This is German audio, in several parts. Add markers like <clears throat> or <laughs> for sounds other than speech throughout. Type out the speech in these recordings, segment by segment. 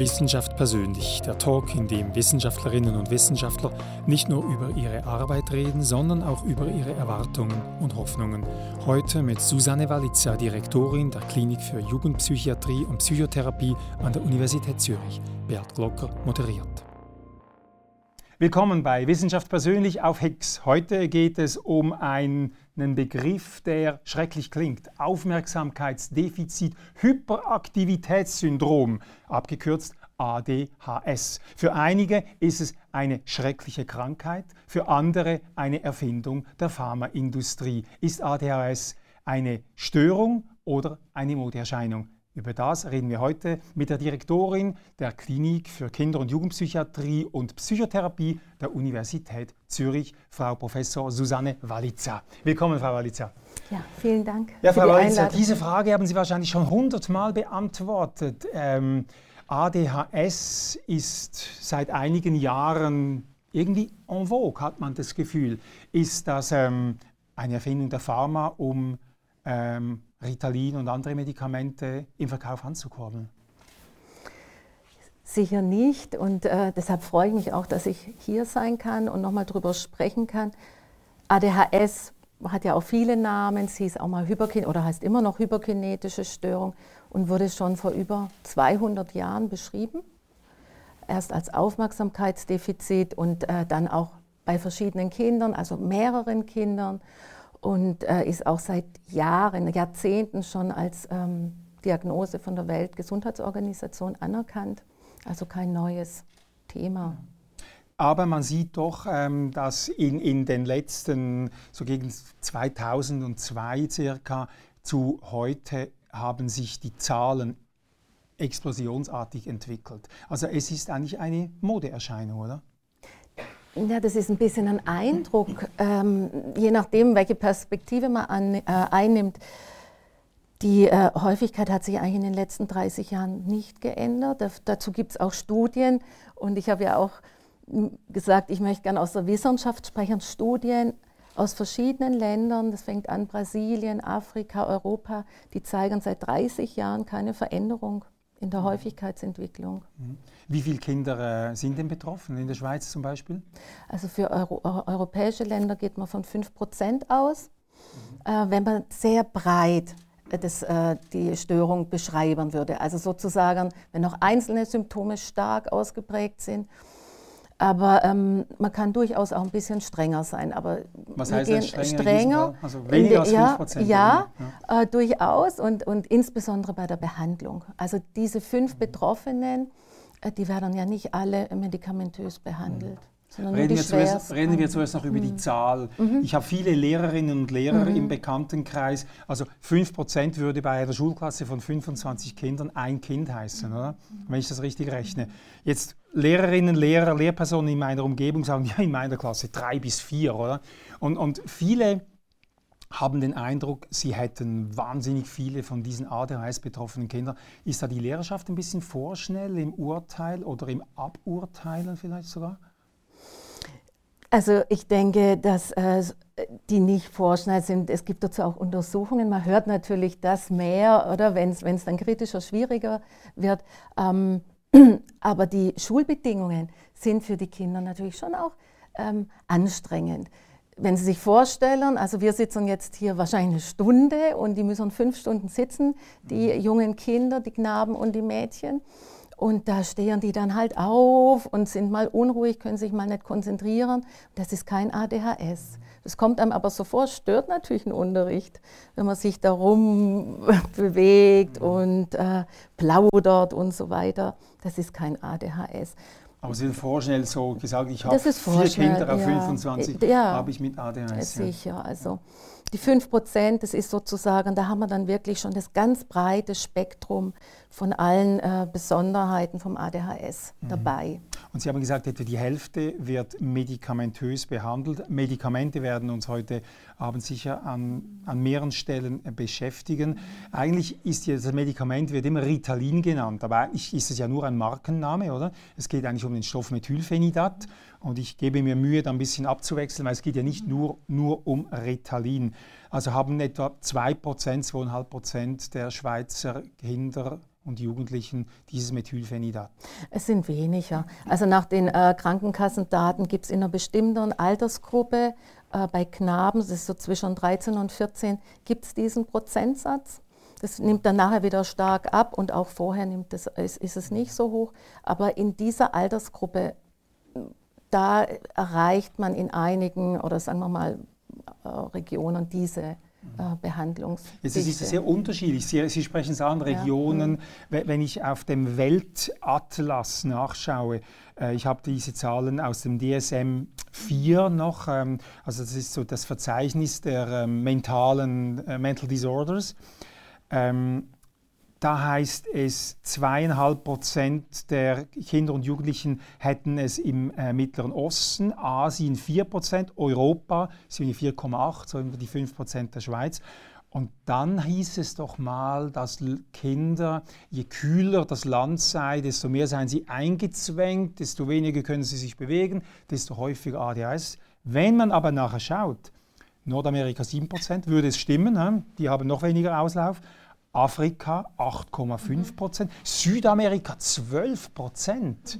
Wissenschaft persönlich, der Talk, in dem Wissenschaftlerinnen und Wissenschaftler nicht nur über ihre Arbeit reden, sondern auch über ihre Erwartungen und Hoffnungen. Heute mit Susanne Walitza, Direktorin der Klinik für Jugendpsychiatrie und Psychotherapie an der Universität Zürich. Bert Glocker moderiert. Willkommen bei Wissenschaft persönlich auf Hex. Heute geht es um einen Begriff, der schrecklich klingt. Aufmerksamkeitsdefizit Hyperaktivitätssyndrom, abgekürzt ADHS. Für einige ist es eine schreckliche Krankheit, für andere eine Erfindung der Pharmaindustrie. Ist ADHS eine Störung oder eine Modeerscheinung? Über das reden wir heute mit der Direktorin der Klinik für Kinder- und Jugendpsychiatrie und Psychotherapie der Universität Zürich, Frau Professor Susanne Walitza. Willkommen, Frau Walitza. Ja, vielen Dank. Ja, Frau die Walitza, diese Frage haben Sie wahrscheinlich schon hundertmal beantwortet. Ähm, ADHS ist seit einigen Jahren irgendwie en vogue, hat man das Gefühl. Ist das ähm, eine Erfindung der Pharma, um ähm, Ritalin und andere Medikamente im Verkauf anzukurbeln? Sicher nicht und äh, deshalb freue ich mich auch, dass ich hier sein kann und nochmal darüber sprechen kann. ADHS hat ja auch viele Namen, sie ist auch mal Hyperkin oder heißt immer noch hyperkinetische Störung und wurde schon vor über 200 Jahren beschrieben. Erst als Aufmerksamkeitsdefizit und äh, dann auch bei verschiedenen Kindern, also mehreren Kindern und äh, ist auch seit Jahren, Jahrzehnten schon als ähm, Diagnose von der Weltgesundheitsorganisation anerkannt. Also kein neues Thema. Aber man sieht doch, ähm, dass in, in den letzten, so gegen 2002 circa, zu heute haben sich die Zahlen explosionsartig entwickelt. Also es ist eigentlich eine Modeerscheinung, oder? Ja, das ist ein bisschen ein Eindruck, ähm, je nachdem, welche Perspektive man an, äh, einnimmt. Die äh, Häufigkeit hat sich eigentlich in den letzten 30 Jahren nicht geändert. Da, dazu gibt es auch Studien. Und ich habe ja auch hm, gesagt, ich möchte gerne aus der Wissenschaft sprechen. Studien aus verschiedenen Ländern, das fängt an Brasilien, Afrika, Europa, die zeigen seit 30 Jahren keine Veränderung in der mhm. Häufigkeitsentwicklung. Mhm. Wie viele Kinder äh, sind denn betroffen, in der Schweiz zum Beispiel? Also für Euro europäische Länder geht man von 5 Prozent aus. Mhm. Äh, wenn man sehr breit äh, das, äh, die Störung beschreiben würde, also sozusagen, wenn noch einzelne Symptome stark ausgeprägt sind, aber ähm, man kann durchaus auch ein bisschen strenger sein. Aber Was heißt denn strenger? strenger also weniger als 5 Prozent? Ja, ja, äh, durchaus und, und insbesondere bei der Behandlung. Also diese fünf mhm. Betroffenen, äh, die werden ja nicht alle medikamentös behandelt. Mhm. Reden wir, zuerst, reden, wir zuerst, noch über mhm. die Zahl. Mhm. Ich habe viele Lehrerinnen und Lehrer mhm. im Bekanntenkreis. Also 5% würde bei einer Schulklasse von 25 Kindern ein Kind heißen, oder? wenn ich das richtig rechne. Jetzt Lehrerinnen, Lehrer, Lehrpersonen in meiner Umgebung sagen, <laughs> ja, in meiner Klasse drei bis vier, oder? Und, und viele haben den Eindruck, sie hätten wahnsinnig viele von diesen ADHS-betroffenen Kindern. Ist da die Lehrerschaft ein bisschen vorschnell im Urteil oder im Aburteilen vielleicht sogar? Also ich denke, dass äh, die nicht vorschnell sind. Es gibt dazu auch Untersuchungen. Man hört natürlich das mehr, oder wenn es dann kritischer, schwieriger wird. Ähm, <clears throat> aber die Schulbedingungen sind für die Kinder natürlich schon auch ähm, anstrengend. Wenn Sie sich vorstellen, also wir sitzen jetzt hier wahrscheinlich eine Stunde und die müssen fünf Stunden sitzen, die mhm. jungen Kinder, die Knaben und die Mädchen. Und da stehen die dann halt auf und sind mal unruhig, können sich mal nicht konzentrieren. Das ist kein ADHS. Das kommt einem aber so vor, stört natürlich einen Unterricht, wenn man sich darum bewegt und äh, plaudert und so weiter. Das ist kein ADHS. Aber Sie sind vorschnell so gesagt, ich habe vier Kinder auf ja. 25, ja, habe ich mit ADHS. Sicher, also die 5 Prozent, das ist sozusagen, da haben wir dann wirklich schon das ganz breite Spektrum von allen äh, Besonderheiten vom ADHS mhm. dabei. Und Sie haben gesagt, etwa die Hälfte wird medikamentös behandelt. Medikamente werden uns heute Abend sicher an, an mehreren Stellen äh, beschäftigen. Eigentlich ist ja, das Medikament wird immer Ritalin genannt, aber eigentlich ist es ja nur ein Markenname, oder? Es geht eigentlich um den Stoff Methylphenidat. Und ich gebe mir Mühe, da ein bisschen abzuwechseln, weil es geht ja nicht nur, nur um Ritalin. Also haben etwa 2%, 2,5% der Schweizer Kinder und Jugendlichen dieses Methylphenidat? Es sind weniger. Also nach den äh, Krankenkassendaten gibt es in einer bestimmten Altersgruppe äh, bei Knaben, das ist so zwischen 13 und 14, gibt es diesen Prozentsatz. Das nimmt dann nachher wieder stark ab und auch vorher nimmt das, ist, ist es nicht so hoch. Aber in dieser Altersgruppe, da erreicht man in einigen oder sagen wir mal äh, Regionen diese äh, Behandlungs. Jetzt ist es sehr unterschiedlich. Sie, Sie sprechen es an, Regionen. Ja. Wenn ich auf dem Weltatlas nachschaue, äh, ich habe diese Zahlen aus dem DSM 4 noch, ähm, also das ist so das Verzeichnis der ähm, mentalen äh, Mental Disorders. Da heißt es, zweieinhalb Prozent der Kinder und Jugendlichen hätten es im äh, Mittleren Osten, Asien 4 Prozent, Europa sind 4,8, so die 5 Prozent der Schweiz. Und dann hieß es doch mal, dass Kinder, je kühler das Land sei, desto mehr seien sie eingezwängt, desto weniger können sie sich bewegen, desto häufiger ADHS. Wenn man aber nachher schaut, Nordamerika 7%, würde es stimmen, die haben noch weniger Auslauf. Afrika 8,5 Prozent, Südamerika 12 Prozent.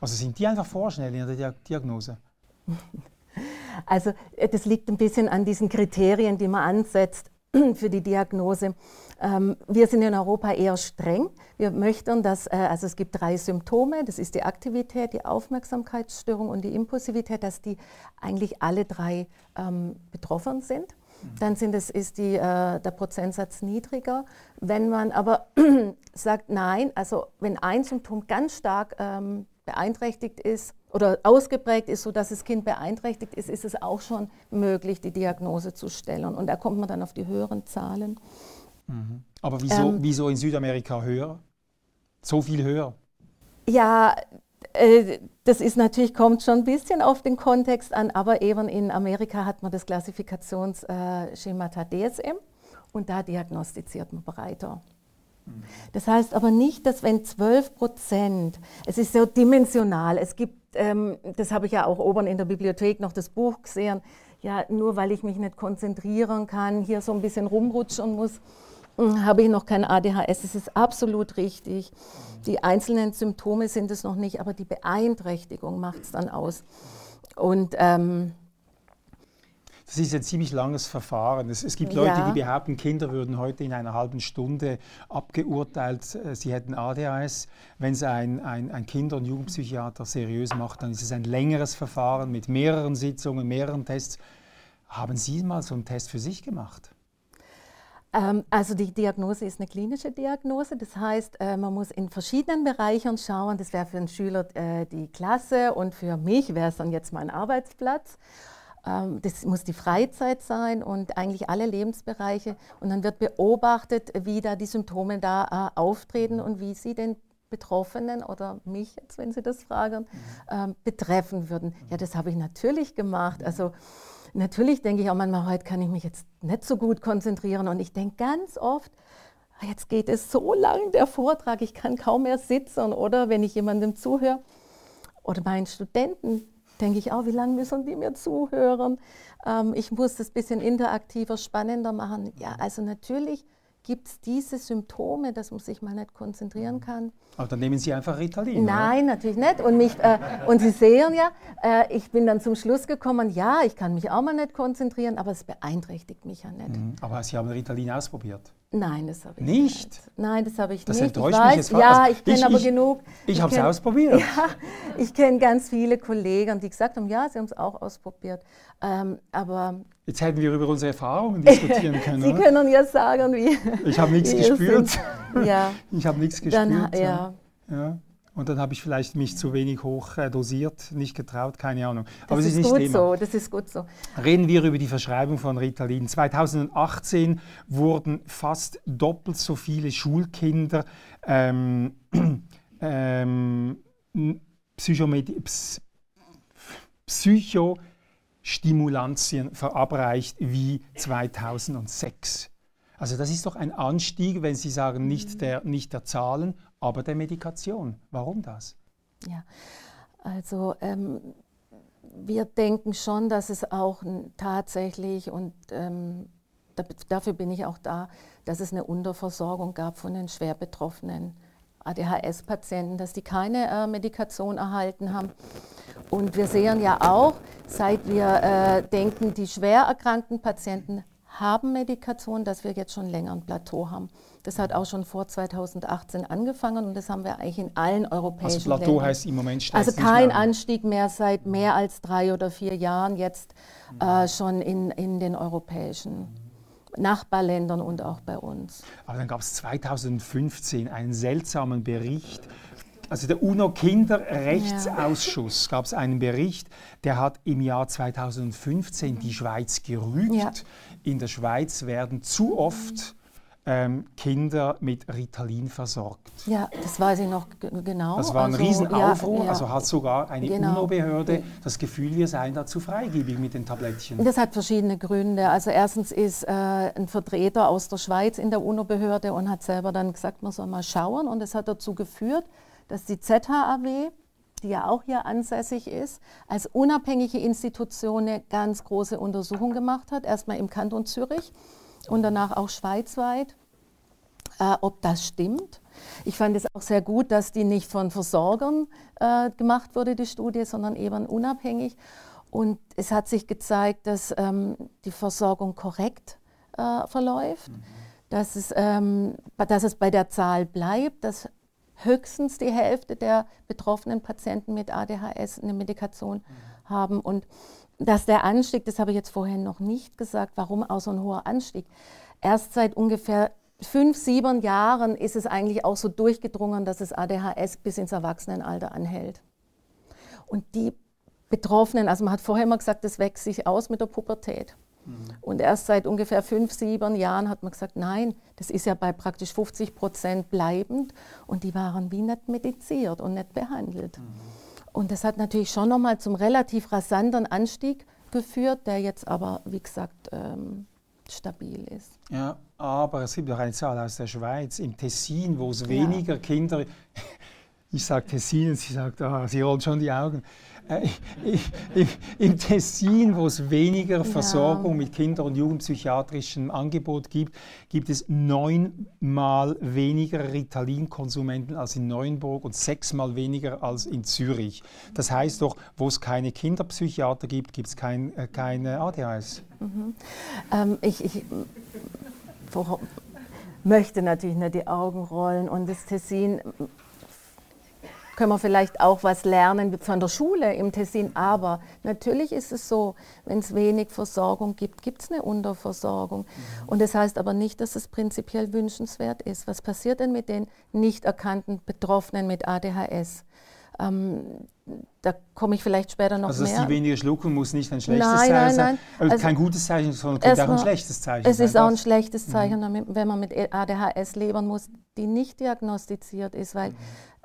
Also sind die einfach vorschnell in der Diagnose? <laughs> Also äh, das liegt ein bisschen an diesen Kriterien, die man ansetzt <clears throat> für die Diagnose. Ähm, wir sind in Europa eher streng. Wir möchten, dass, äh, also es gibt drei Symptome, das ist die Aktivität, die Aufmerksamkeitsstörung und die Impulsivität, dass die eigentlich alle drei ähm, betroffen sind dann sind es, ist die, äh, der Prozentsatz niedriger. Wenn man aber <clears throat> sagt, nein, also wenn ein Symptom ganz stark ähm, beeinträchtigt ist oder ausgeprägt ist, sodass das Kind beeinträchtigt ist, ist es auch schon möglich, die Diagnose zu stellen. Und da kommt man dann auf die höheren Zahlen. Mhm. Aber wieso, ähm, wieso in Südamerika höher? So viel höher? Ja, das ist natürlich, kommt schon ein bisschen auf den Kontext an, aber eben in Amerika hat man das Klassifikationsschema DSM und da diagnostiziert man breiter. Das heißt aber nicht, dass wenn 12 Prozent, es ist so dimensional, es gibt, ähm, das habe ich ja auch oben in der Bibliothek noch das Buch gesehen, ja, nur weil ich mich nicht konzentrieren kann, hier so ein bisschen rumrutschen muss, habe ich noch kein ADHS. Es ist absolut richtig. Die einzelnen Symptome sind es noch nicht, aber die Beeinträchtigung macht es dann aus. Und ähm, das ist ein ziemlich langes Verfahren. Es, es gibt Leute, ja. die behaupten, Kinder würden heute in einer halben Stunde abgeurteilt, äh, sie hätten ADHS. Wenn es ein, ein, ein Kinder- und Jugendpsychiater seriös macht, dann ist es ein längeres Verfahren mit mehreren Sitzungen, mehreren Tests. Haben Sie mal so einen Test für sich gemacht? Ähm, also die Diagnose ist eine klinische Diagnose, das heißt, äh, man muss in verschiedenen Bereichen schauen. Das wäre für einen Schüler äh, die Klasse und für mich wäre es dann jetzt mein Arbeitsplatz. Ähm, das muss die Freizeit sein und eigentlich alle Lebensbereiche. Und dann wird beobachtet, wie da die Symptome da äh, auftreten und wie sie den Betroffenen oder mich jetzt, wenn Sie das fragen, mhm. ähm, betreffen würden. Ja, das habe ich natürlich gemacht. Also Natürlich denke ich auch manchmal, heute kann ich mich jetzt nicht so gut konzentrieren und ich denke ganz oft, ah, jetzt geht es so lang, der Vortrag, ich kann kaum mehr sitzen oder wenn ich jemandem zuhöre oder meinen Studenten, denke ich auch, wie lange müssen die mir zuhören? Ähm, ich muss das ein bisschen interaktiver, spannender machen. Ja, also natürlich gibt es diese Symptome, dass man sich mal nicht konzentrieren kann. Aber dann nehmen Sie einfach Ritalin. Nein, oder? natürlich nicht. Und, mich, äh, und Sie sehen ja, äh, ich bin dann zum Schluss gekommen, ja, ich kann mich auch mal nicht konzentrieren, aber es beeinträchtigt mich ja nicht. Mhm. Aber Sie haben Ritalin ausprobiert? Nein, das habe ich nicht. nicht. Nein, das habe ich das nicht. Das enttäuscht ich mich jetzt Ja, also ich kenne aber genug. Ich, ich habe es ausprobiert. <laughs> Ja, ich kenne ganz viele Kollegen, die gesagt haben, ja, sie haben es auch ausprobiert. Ähm, aber Jetzt hätten wir über unsere Erfahrungen diskutieren <laughs> können. Sie können ja sagen, wie. Ich habe nichts <laughs> gespürt. Ja. Ich habe nichts gespürt. Dann, ja. ja. Und dann habe ich vielleicht mich zu wenig hoch äh, dosiert, nicht getraut, keine Ahnung. Aber das, ist, ist gut Thema. so, das ist gut so. Reden wir über die Verschreibung von Ritalin. 2018 wurden fast doppelt so viele Schulkinder ähm, <clears throat> ähm, Psychostimulantien verabreicht wie 2006. Also das ist doch ein Anstieg, wenn Sie sagen, nicht der, nicht der Zahlen, aber der Medikation. Warum das? Ja, also ähm, wir denken schon, dass es auch tatsächlich und ähm, dafür bin ich auch da, dass es eine Unterversorgung gab von den schwer betroffenen ADHS-Patienten, dass die keine äh, Medikation erhalten haben. Und wir sehen ja auch, seit wir äh, denken, die schwer erkrankten Patienten haben Medikation, dass wir jetzt schon länger ein Plateau haben. Das hat auch schon vor 2018 angefangen und das haben wir eigentlich in allen europäischen Also Plateau Ländern. heißt im Moment Also kein mehr an. Anstieg mehr seit mehr als drei oder vier Jahren, jetzt äh, schon in, in den europäischen Nachbarländern und auch bei uns. Aber dann gab es 2015 einen seltsamen Bericht. Also der UNO-Kinderrechtsausschuss gab es einen Bericht, der hat im Jahr 2015 die Schweiz gerügt. Ja. In der Schweiz werden zu oft ähm, Kinder mit Ritalin versorgt. Ja, das weiß ich noch genau. Das war ein Also, Riesenaufruhr, ja, ja. also hat sogar eine Genau. UNO-Behörde das Gefühl, wir seien da zu freigebig mit den Tablettchen. Das hat verschiedene Gründe. Also erstens ist äh, ein Vertreter aus der Schweiz in der UNO-Behörde und hat selber dann gesagt, man soll mal schauen. Und das hat dazu geführt, dass die ZHAW, die ja auch hier ansässig ist, als unabhängige Institution eine ganz große Untersuchung gemacht hat. Erstmal im Kanton Zürich und danach auch schweizweit, äh, ob das stimmt. Ich fand es auch sehr gut, dass die nicht von Versorgern äh, gemacht wurde, die Studie, sondern eben unabhängig. Und es hat sich gezeigt, dass ähm, die Versorgung korrekt äh, verläuft, dass, es, ähm, dass es bei der Zahl bleibt, dass höchstens die Hälfte der betroffenen Patienten mit ADHS eine Medikation haben und dass der Anstieg, das habe ich jetzt vorhin noch nicht gesagt, warum auch so ein hoher Anstieg. Erst seit ungefähr fünf, sieben Jahren ist es eigentlich auch so durchgedrungen, dass das ADHS bis ins Erwachsenenalter anhält. Und die Betroffenen, also man hat vorher immer gesagt, das wächst sich aus mit der Pubertät. Und erst seit ungefähr fünf, sieben Jahren hat man gesagt, nein, das ist ja bei praktisch 50 Prozent bleibend und die waren wie nicht mediziert und nicht behandelt. Und das hat natürlich schon nochmal zum relativ rasanten Anstieg geführt, der jetzt aber, wie gesagt, ähm, stabil ist. Ja, aber es gibt auch eine Zahl aus der Schweiz, im Tessin, wo es weniger Kinder, <laughs> ich sage Tessin und sie sagt, ah, sie rollt schon die Augen, äh, im, Tessin, wo es weniger Versorgung mit Kinder- und Jugendpsychiatrischem Angebot gibt, gibt es neunmal weniger Ritalin-Konsumenten als in Neuenburg und sechsmal weniger als in Zürich. Das heißt doch, wo es keine Kinderpsychiater gibt, gibt es kein, äh, keine ADHS. Ähm, ich ich möchte natürlich nicht die Augen rollen und das Tessin können wir vielleicht auch was lernen von der Schule im Tessin. Aber natürlich ist es so, wenn es wenig Versorgung gibt, gibt es eine Unterversorgung. Und das heißt aber nicht, dass es prinzipiell wünschenswert ist. Was passiert denn mit den nicht erkannten Betroffenen mit ADHS? Ähm, da komme ich vielleicht später noch Also, mehr. die weniger schlucken, muss nicht ein schlechtes Nein, Zeichen nein, sein. nein. Also, Also, kein gutes Zeichen, sondern könnte auch ein schlechtes Zeichen Es sein. ist auch ein schlechtes Zeichen, damit- wenn man mit ADHS leben muss, die nicht diagnostiziert ist, weil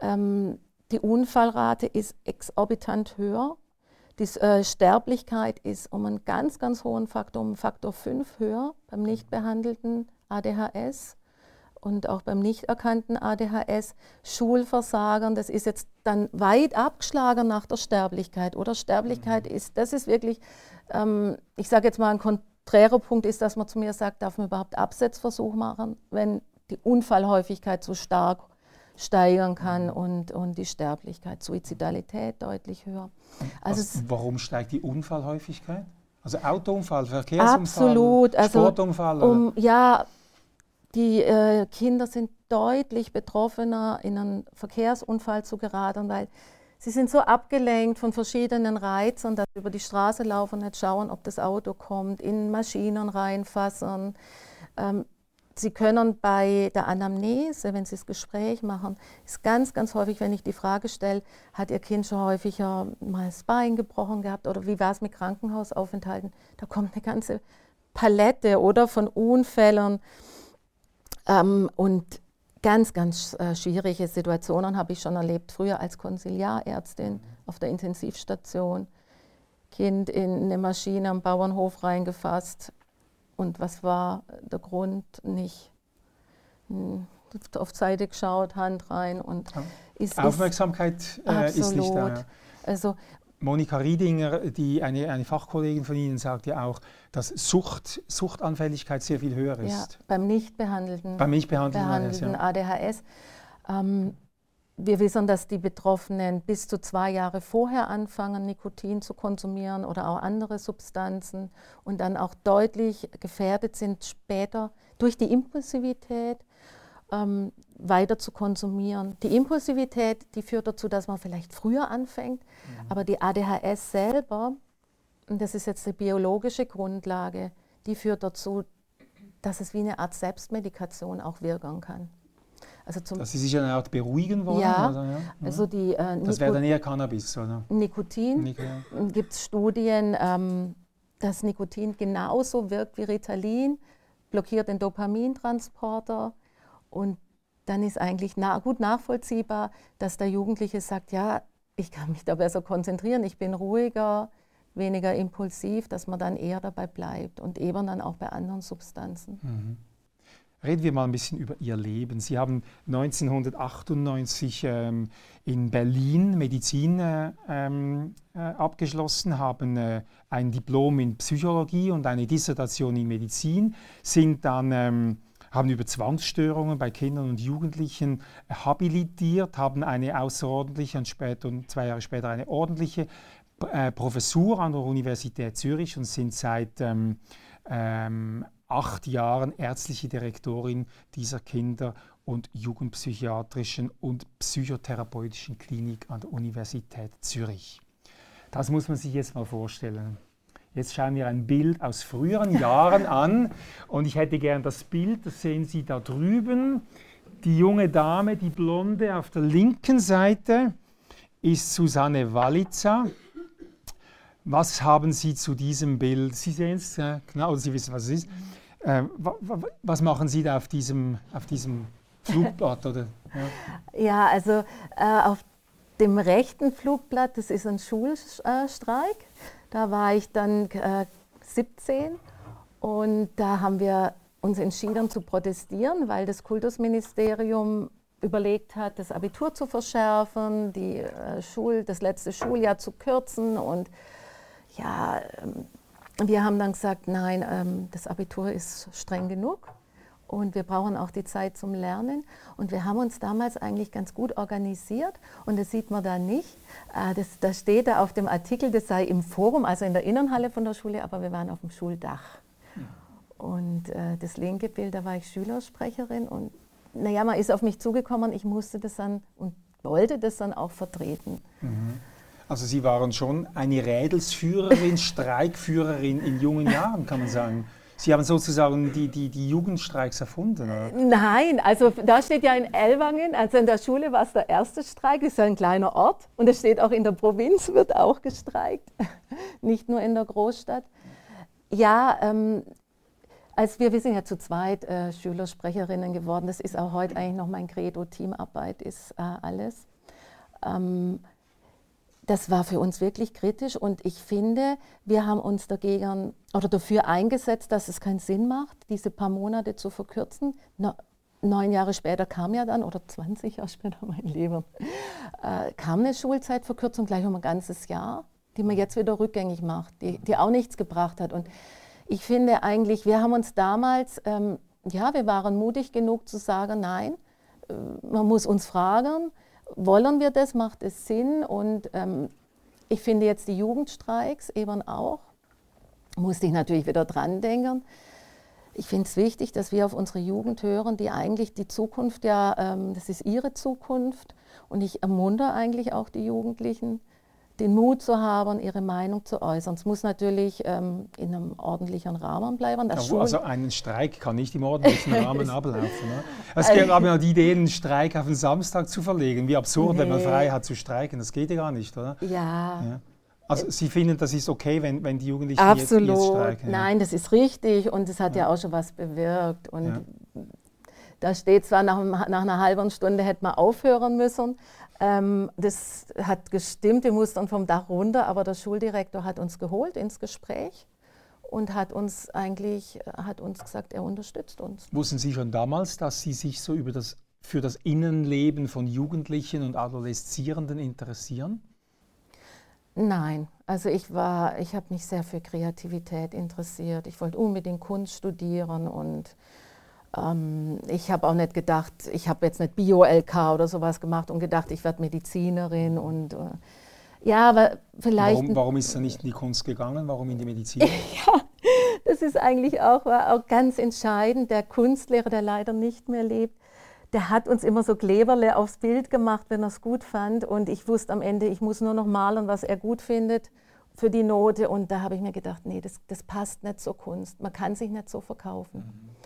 ähm, die Unfallrate ist exorbitant höher. Die äh, Sterblichkeit ist um einen ganz, ganz hohen Faktor, um Faktor 5 höher beim nicht behandelten ADHS und auch beim nicht erkannten ADHS. Schulversagen, das ist jetzt dann weit abgeschlagen nach der Sterblichkeit. Oder Sterblichkeit ist, das ist wirklich, ähm, ich sage jetzt mal, ein konträrer Punkt ist, dass man zu mir sagt, darf man überhaupt Absetzversuch machen, wenn die Unfallhäufigkeit so stark steigern kann und, und die Sterblichkeit, Suizidalität deutlich höher. Also Was, warum steigt die Unfallhäufigkeit? Also Autounfall, Verkehrsunfall, Absolut, also Sportunfall? oder? um, ja, die äh, Kinder sind deutlich betroffener, in einen Verkehrsunfall zu geraten, weil sie sind so abgelenkt von verschiedenen Reizen, dass sie über die Straße laufen nicht schauen, ob das Auto kommt, in Maschinen reinfassen. Ähm, Sie können bei der Anamnese, wenn Sie das Gespräch machen, ist ganz, ganz häufig, wenn ich die Frage stelle, hat Ihr Kind schon häufiger mal das Bein gebrochen gehabt oder wie war es mit Krankenhausaufenthalten? Da kommt eine ganze Palette oder von Unfällen ähm, und ganz, ganz äh, schwierige Situationen habe ich schon erlebt, früher als Konsiliarärztin auf der Intensivstation. Kind in eine Maschine am Bauernhof reingefasst, und was war der Grund? Nicht hm, auf Seite geschaut, Hand rein und Ja. ist, ist Aufmerksamkeit äh, ist nicht da. Ja. Also Monika Riedinger, die, eine, eine Fachkollegin von Ihnen, sagt ja auch, dass Sucht, Suchtanfälligkeit sehr viel höher ist. Ja, beim nicht behandelten, beim nicht behandelten, behandelten ADHS. Ähm, wir wissen, dass die Betroffenen bis zu zwei Jahre vorher anfangen, Nikotin zu konsumieren oder auch andere Substanzen und dann auch deutlich gefährdet sind, später durch die Impulsivität ähm, weiter zu konsumieren. Die Impulsivität, die führt dazu, dass man vielleicht früher anfängt, mhm. aber die ADHS selber, und das ist jetzt die biologische Grundlage, die führt dazu, dass es wie eine Art Selbstmedikation auch wirken kann. Also zum Dass sie sich eine Art beruhigen wollen? Ja, oder? ja? also die äh, Das wäre dann eher Cannabis, oder? Nikotin. Nik Gibt es Studien, ähm, dass Nikotin genauso wirkt wie Ritalin, blockiert den Dopamintransporter und dann ist eigentlich na gut nachvollziehbar, dass der Jugendliche sagt, ja, ich kann mich da besser konzentrieren, ich bin ruhiger, weniger impulsiv, dass man dann eher dabei bleibt und eben dann auch bei anderen Substanzen. Mhm. Reden wir mal ein bisschen über Ihr Leben. Sie haben 1998 ähm, in Berlin Medizin äh, ähm, äh, abgeschlossen, haben äh, ein Diplom in Psychologie und eine Dissertation in Medizin, sind dann, ähm, haben über Zwangsstörungen bei Kindern und Jugendlichen habilitiert, haben eine außerordentliche und, später, und zwei Jahre später eine ordentliche äh, Professur an der Universität Zürich und sind seit ähm, ähm, acht Jahren ärztliche Direktorin dieser Kinder- und Jugendpsychiatrischen und Psychotherapeutischen Klinik an der Universität Zürich. Das muss man sich jetzt mal vorstellen. Jetzt schauen wir ein Bild aus früheren Jahren <laughs> an und ich hätte gern das Bild, das sehen Sie da drüben. Die junge Dame, die blonde auf der linken Seite, ist Susanne Walitza. Was haben Sie zu diesem Bild? Sie sehen es, genau, Sie wissen, was es ist. Äh, was machen Sie da auf diesem, auf diesem Flugblatt? Oder? Ja. ja also äh, auf dem rechten Flugblatt, das ist ein Schulstreik. Da war ich dann äh, 17 und da haben wir uns entschieden zu protestieren, weil das Kultusministerium überlegt hat, das Abitur zu verschärfen, die, äh, Schul, das letzte Schuljahr zu kürzen und ja, ähm, wir haben dann gesagt, nein, ähm, das Abitur ist streng genug und wir brauchen auch die Zeit zum Lernen. Und wir haben uns damals eigentlich ganz gut organisiert und das sieht man da nicht. Äh, das, das steht da auf dem Artikel, das sei im Forum, also in der Innenhalle von der Schule, aber wir waren auf dem Schuldach. Und äh, das linke Bild, da war ich Schülersprecherin und naja, man ist auf mich zugekommen, ich musste das dann und wollte das dann auch vertreten. Mhm. Also Sie waren schon eine Rädelsführerin, <laughs> Streikführerin in jungen Jahren, kann man sagen. Sie haben sozusagen die, die, die Jugendstreiks erfunden, oder? Nein, also da steht ja in Elwangen, also in der Schule war es der erste Streik, das ist ja ein kleiner Ort und es steht auch in der Provinz, wird auch gestreikt, <laughs> nicht nur in der Großstadt. Ja, ähm, als wir, wir sind ja zu zweit äh, Schülersprecherinnen geworden, das ist auch heute eigentlich noch mein Credo, Teamarbeit ist äh, alles. Ähm, das war für uns wirklich kritisch und ich finde, wir haben uns dagegen oder dafür eingesetzt, dass es keinen Sinn macht, diese paar Monate zu verkürzen. Neun Jahre später kam ja dann, oder 20 Jahre später, <laughs> mein Leben, äh, kam eine Schulzeitverkürzung gleich um ein ganzes Jahr, die man jetzt wieder rückgängig macht, die, die auch nichts gebracht hat. Und ich finde eigentlich, wir haben uns damals, ähm, ja, wir waren mutig genug zu sagen, nein, äh, man muss uns fragen, wollen wir das, macht es Sinn? Und ähm, ich finde jetzt die Jugendstreiks eben auch, musste ich natürlich wieder dran denken. Ich finde es wichtig, dass wir auf unsere Jugend hören, die eigentlich die Zukunft ja, ähm, das ist ihre Zukunft. Und ich ermuntere eigentlich auch die Jugendlichen, den Mut zu haben, ihre Meinung zu äußern. Es muss natürlich ähm, in einem ordentlichen Rahmen bleiben. Also, also ein Streik kann nicht im ordentlichen <laughs> Rahmen ablaufen. Ne? Es gab aber die Idee, einen Streik auf den Samstag zu verlegen. Wie absurd, nee. wenn man frei hat zu streiken. Das geht ja gar nicht, oder? Ja. ja. Also Sie finden, das ist okay, wenn, wenn die Jugendlichen Absolut. Jetzt, jetzt streiken? Ja. Nein, das ist richtig und es hat ja. ja. auch schon was bewirkt. Und da steht zwar, nach, nach einer halben Stunde hätte man aufhören müssen, ähm, das hat gestimmt, wir mussten vom Dach runter, aber der Schuldirektor hat uns geholt ins Gespräch und hat uns eigentlich hat uns gesagt, er unterstützt uns. Wussten Sie schon damals, dass Sie sich so über das, für das Innenleben von Jugendlichen und Adoleszierenden interessieren? Nein, also ich war, ich habe mich sehr für Kreativität interessiert. Ich wollte unbedingt Kunst studieren und ähm, ich habe auch nicht gedacht, ich habe jetzt nicht Bio-LK oder sowas gemacht und gedacht, ich werde Medizinerin und äh, ja, aber vielleicht. Warum, warum ist er nicht in die Kunst gegangen? Warum in die Medizin? <laughs> ja, das ist eigentlich auch, war auch ganz entscheidend. Der Kunstlehrer, der leider nicht mehr lebt, der hat uns immer so Kleberle aufs Bild gemacht, wenn er es gut fand. Und ich wusste am Ende, ich muss nur noch malen, was er gut findet für die Note. Und da habe ich mir gedacht, nee, das, das passt nicht zur Kunst. Man kann sich nicht so verkaufen. Mhm.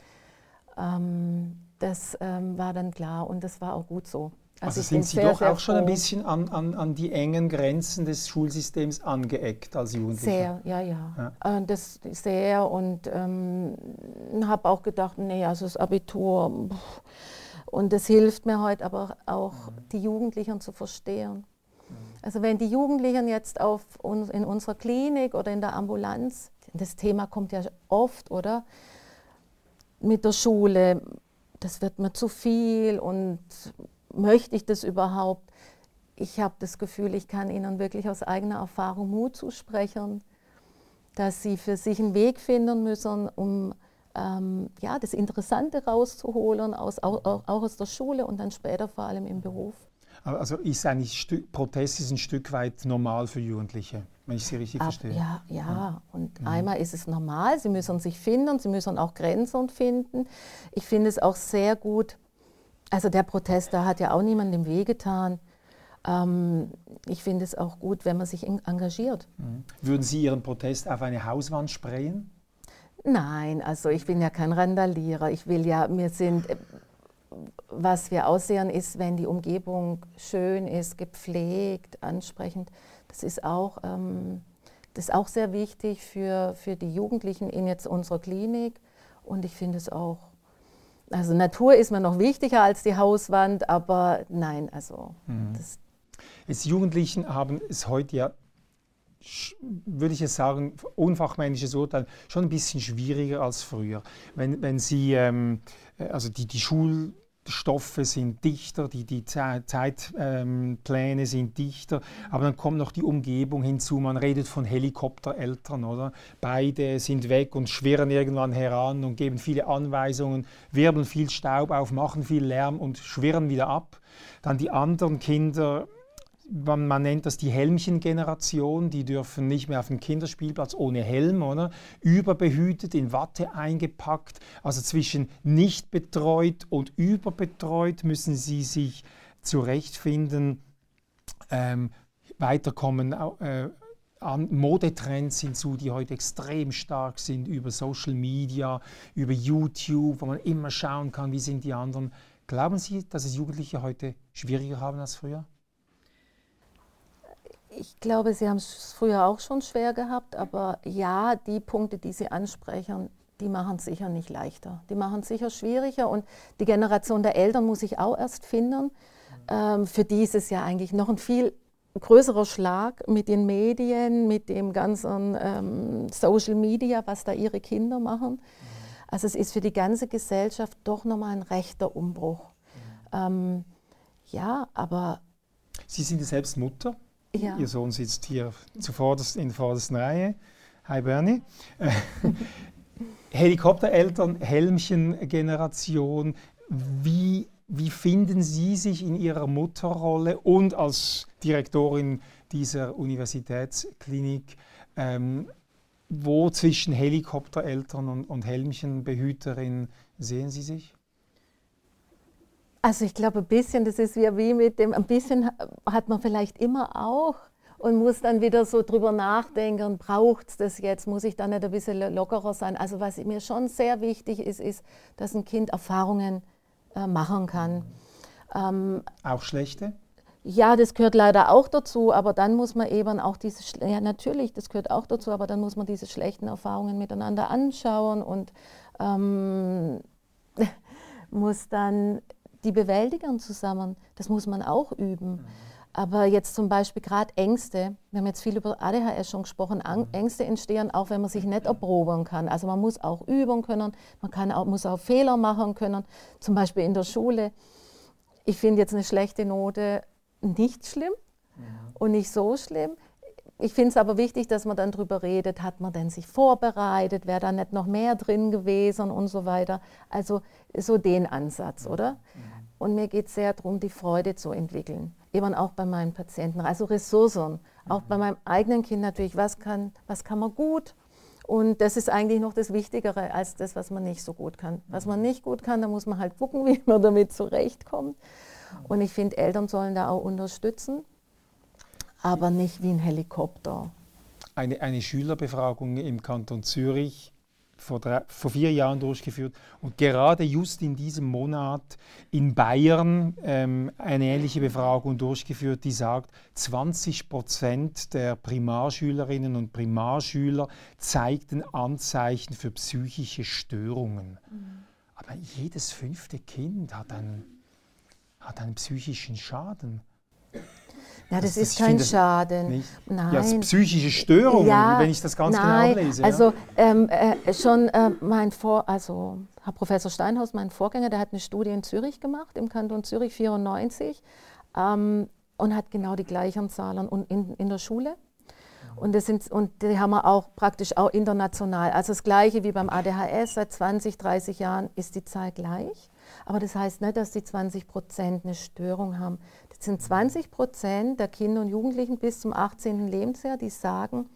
Ähm, das ähm, war dann klar und das war auch gut so. Also, also sind Sie sehr, doch sehr auch schon ein bisschen an, an, an die engen Grenzen des Schulsystems angeeckt als Jugendliche? Sehr, ja, ja. ja. Äh, das sehr und ähm, habe auch gedacht, nee, also das Abitur, und das hilft mir heute aber auch, mhm. die Jugendlichen zu verstehen. Mhm. Also wenn die Jugendlichen jetzt auf uns, in unserer Klinik oder in der Ambulanz, das Thema kommt ja oft, oder? Mit der Schule, das wird mir zu viel und möchte ich das überhaupt? Ich habe das Gefühl, ich kann Ihnen wirklich aus eigener Erfahrung Mut zusprechen, dass Sie für sich einen Weg finden müssen, um ähm, ja, das Interessante rauszuholen, aus, auch, auch, aus der Schule und dann später vor allem im Beruf. Also ist eigentlich Stü Protest ist ein Stück weit normal für Jugendliche, wenn ich Sie richtig Ab, verstehe. Ja, ja. ja. Und mhm. einmal ist es normal, sie müssen sich finden, sie müssen auch Grenzen finden. Ich finde es auch sehr gut, also der Protest, da hat ja auch niemandem wehgetan. Ähm, ich finde es auch gut, wenn man sich engagiert. Mhm. Würden Sie Ihren Protest auf eine Hauswand sprayen? Nein, also ich bin ja kein Randalierer. Ich will ja, wir sind, äh, was wir aussehen, ist, wenn die Umgebung schön ist, gepflegt, ansprechend. Das ist auch, ähm, das ist auch sehr wichtig für, für die Jugendlichen in jetzt unserer Klinik. Und ich finde es auch also Natur ist mir noch wichtiger als die Hauswand, aber nein, also mhm. Jetzt Jugendlichen haben es heute ja, würde ich jetzt sagen, unfachmännisches Urteil, schon ein bisschen schwieriger als früher. Wenn, wenn sie, ähm, äh, also die, die Schul Stoffe sind dichter, die, die Zeitpläne ähm, sind dichter, aber dann kommt noch die Umgebung hinzu. Man redet von Helikoptereltern, oder? Beide sind weg und schwirren irgendwann heran und geben viele Anweisungen, wirbeln viel Staub auf, machen viel Lärm und schwirren wieder ab. Dann die anderen Kinder man, man, nennt das die Helmchen-Generation, die dürfen nicht mehr auf dem Kinderspielplatz ohne Helm, oder? Überbehütet, in Watte eingepackt. Also zwischen nicht betreut und überbetreut müssen sie sich zurechtfinden. Ähm, weiterkommen äh, an Modetrends hinzu, die heute extrem stark sind über Social Media, über YouTube, wo man immer schauen kann, wie sind die anderen. Glauben Sie, dass es Jugendliche heute schwieriger haben als früher? Ich glaube, Sie haben es früher auch schon schwer gehabt, aber ja, die Punkte, die Sie ansprechen, die machen es sicher nicht leichter. Die machen es sicher schwieriger und die Generation der Eltern muss ich auch erst finden. Ähm, für die ist es ja eigentlich noch ein viel größerer Schlag mit den Medien, mit dem ganzen ähm, Social Media, was da ihre Kinder machen. Also es ist für die ganze Gesellschaft doch nochmal ein rechter Umbruch. Ähm, ja, aber... Sie sind selbst Mutter. Ja. Ihr Sohn sitzt hier zuvorderst in der vordersten Reihe. Hi Bernie. <laughs> Helikoptereltern, Helmchen-Generation. Wie, wie finden Sie sich in Ihrer Mutterrolle und als Direktorin dieser Universitätsklinik? Ähm, wo zwischen Helikoptereltern und, und Helmchenbehüterin sehen Sie sich? Also ich glaube ein bisschen, das ist ja wie mit dem, ein bisschen hat man vielleicht immer auch und muss dann wieder so drüber nachdenken, braucht es das jetzt, muss ich dann nicht ein bisschen lockerer sein. Also was mir schon sehr wichtig ist, ist, dass ein Kind Erfahrungen äh, machen kann. Ähm, auch schlechte? Ja, das gehört leider auch dazu, aber dann muss man eben auch diese, ja natürlich, das gehört auch dazu, aber dann muss man diese schlechten Erfahrungen miteinander anschauen und ähm, <laughs> muss dann die bewältigen zusammen. Das muss man auch üben. Mhm. Aber jetzt zum Beispiel gerade Ängste, wir haben jetzt viel über ADHS schon gesprochen, mhm. Ängste entstehen auch, wenn man sich nicht erproben kann. Also man muss auch üben können, man kann auch, muss auch Fehler machen können, zum Beispiel in der Schule. Ich finde jetzt eine schlechte Note nicht schlimm mhm. und nicht so schlimm. Ich finde es aber wichtig, dass man dann darüber redet, hat man denn sich vorbereitet, wäre da nicht noch mehr drin gewesen und so weiter. Also so den Ansatz, oder? Und mir geht es sehr darum, die Freude zu entwickeln. Eben auch bei meinen Patienten. Also Ressourcen. Auch bei meinem eigenen Kind natürlich. Was kann, was kann man gut? Und das ist eigentlich noch das Wichtigere als das, was man nicht so gut kann. Was man nicht gut kann, da muss man halt gucken, <laughs> wie man damit zurechtkommt. Und ich finde, Eltern sollen da auch unterstützen aber nicht wie ein Helikopter. Eine, eine Schülerbefragung im Kanton Zürich vor, drei, vor, vier Jahren durchgeführt und gerade just in diesem Monat in Bayern ähm, eine ähnliche Befragung durchgeführt, die sagt, 20 Prozent der Primarschülerinnen und Primarschüler zeigten Anzeichen für psychische Störungen. Mhm. Aber jedes fünfte Kind hat einen, hat einen psychischen Schaden. Ja, das, das ist kein Schaden. Nein. Ja, das psychische Störungen, ja, wenn ich das ganz genau nein. genau lese. Also ähm, äh, schon äh, mein Vor, also Herr Professor Steinhaus, mein Vorgänger, der hat eine Studie in Zürich gemacht, im Kanton Zürich 94, ähm, und hat genau die gleichen Zahlen und in, in der Schule. Und, das sind, und die haben wir auch praktisch auch international. Also das Gleiche wie beim ADHS, seit 20, 30 Jahren ist die Zahl gleich. Aber das heißt nicht, dass die 20 Prozent eine Störung haben. Das sind 20 Prozent der Kinder und Jugendlichen bis zum 18. Lebensjahr, die sagen,